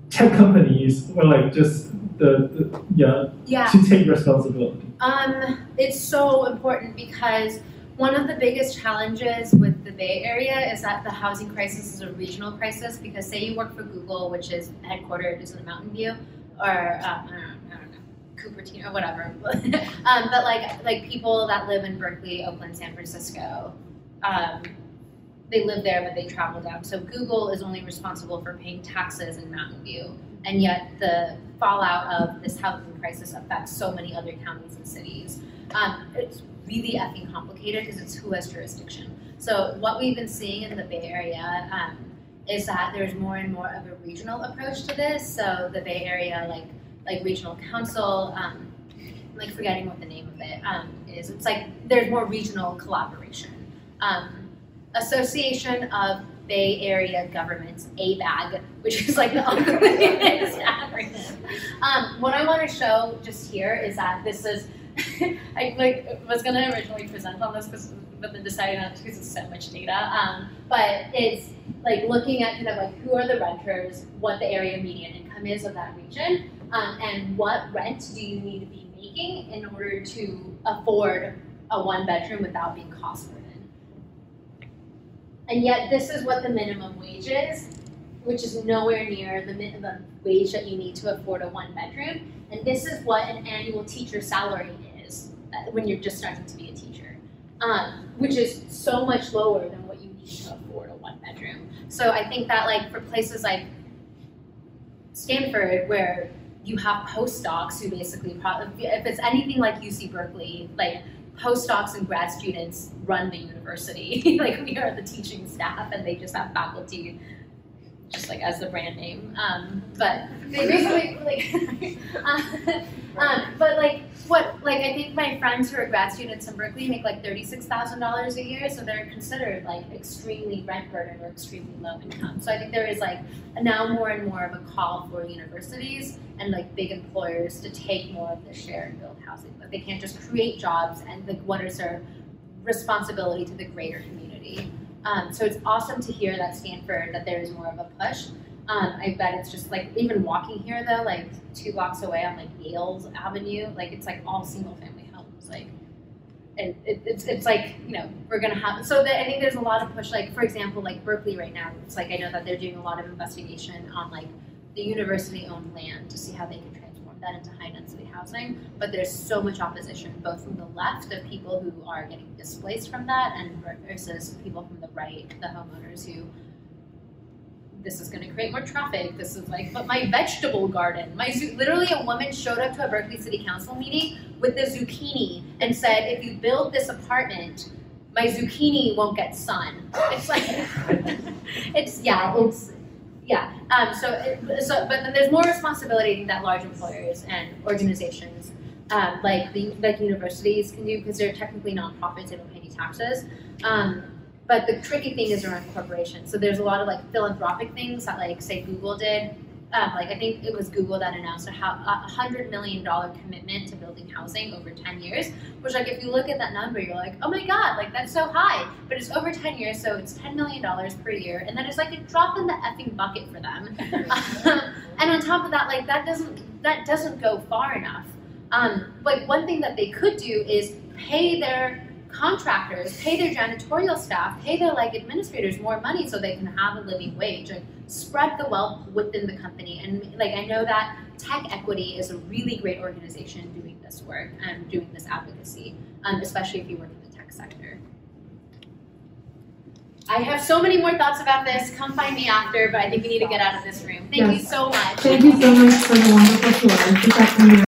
tech companies or like just the, the yeah, Yeah. to take responsibility? Um, it's so important because one of the biggest challenges with the Bay Area is that the housing crisis is a regional crisis. Because say you work for Google, which is headquartered is in Mountain View, or uh, I, don't know, I don't know, Cupertino or whatever. um, but like like people that live in Berkeley, Oakland, San Francisco, um, they live there but they travel down. So Google is only responsible for paying taxes in Mountain View, and yet the fallout of this housing crisis affects so many other counties and cities. Um, it's really effing complicated because it's who has jurisdiction. So what we've been seeing in the Bay Area um, is that there's more and more of a regional approach to this. So the Bay Area, like like regional council, um, I'm, like forgetting what the name of it um, is. It's like there's more regional collaboration. Um, Association of Bay Area Governments, ABAG, which is like the ugliest acronym. Um, what I want to show just here is that this is, I like was gonna originally present on this, but then decided not to because it's so much data. Um, but it's like looking at kind of like who are the renters, what the area median income is of that region, um, and what rent do you need to be making in order to afford a one bedroom without being cost burdened. And yet, this is what the minimum wage is, which is nowhere near the minimum wage that you need to afford a one bedroom. And this is what an annual teacher salary is uh, when you're just starting to be a teacher, um, which is so much lower than what you need to afford a one bedroom. So I think that like for places like Stanford, where you have postdocs who basically, if it's anything like UC Berkeley, like postdocs and grad students run the university. like we are the teaching staff, and they just have faculty just like as the brand name. Um, but they basically like, um, but like what like I think my friends who are grad students in Berkeley make like thirty six thousand dollars a year, so they're considered like extremely rent burdened or extremely low income. So I think there is like now more and more of a call for universities and like big employers to take more of the share and build housing. But they can't just create jobs and like what is their responsibility to the greater community. Um, so it's awesome to hear that Stanford that there is more of a push. Um, I bet it's just like even walking here though, like two blocks away on like Yale's Avenue, like it's like all single family homes, like. And it, it's, it's like you know we're gonna have so I think there's a lot of push like for example like Berkeley right now it's like I know that they're doing a lot of investigation on like the university owned land to see how they can that into high density housing but there's so much opposition both from the left of people who are getting displaced from that and versus people from the right the homeowners who this is going to create more traffic. This is like, but my vegetable garden. My zoo, literally, a woman showed up to a Berkeley City Council meeting with the zucchini and said, "If you build this apartment, my zucchini won't get sun." It's like, it's yeah, it's yeah. Um, so, it, so, but there's more responsibility that large employers and organizations um, like the like universities can do because they're technically nonprofits; they don't pay any taxes. Um, but the tricky thing is around corporations. So there's a lot of like philanthropic things that like say Google did. Um, like I think it was Google that announced a hundred million dollar commitment to building housing over ten years. Which like if you look at that number, you're like, oh my god, like that's so high. But it's over ten years, so it's ten million dollars per year, and then it's like a drop in the effing bucket for them. and on top of that, like that doesn't that doesn't go far enough. Um, like one thing that they could do is pay their contractors pay their janitorial staff, pay their like administrators more money so they can have a living wage and spread the wealth within the company. And like I know that Tech Equity is a really great organization doing this work and doing this advocacy, um, especially if you work in the tech sector. I have so many more thoughts about this. Come find me after, but I think we need to get out of this room. Thank Yes. you so much. Thank you so much for the wonderful tour.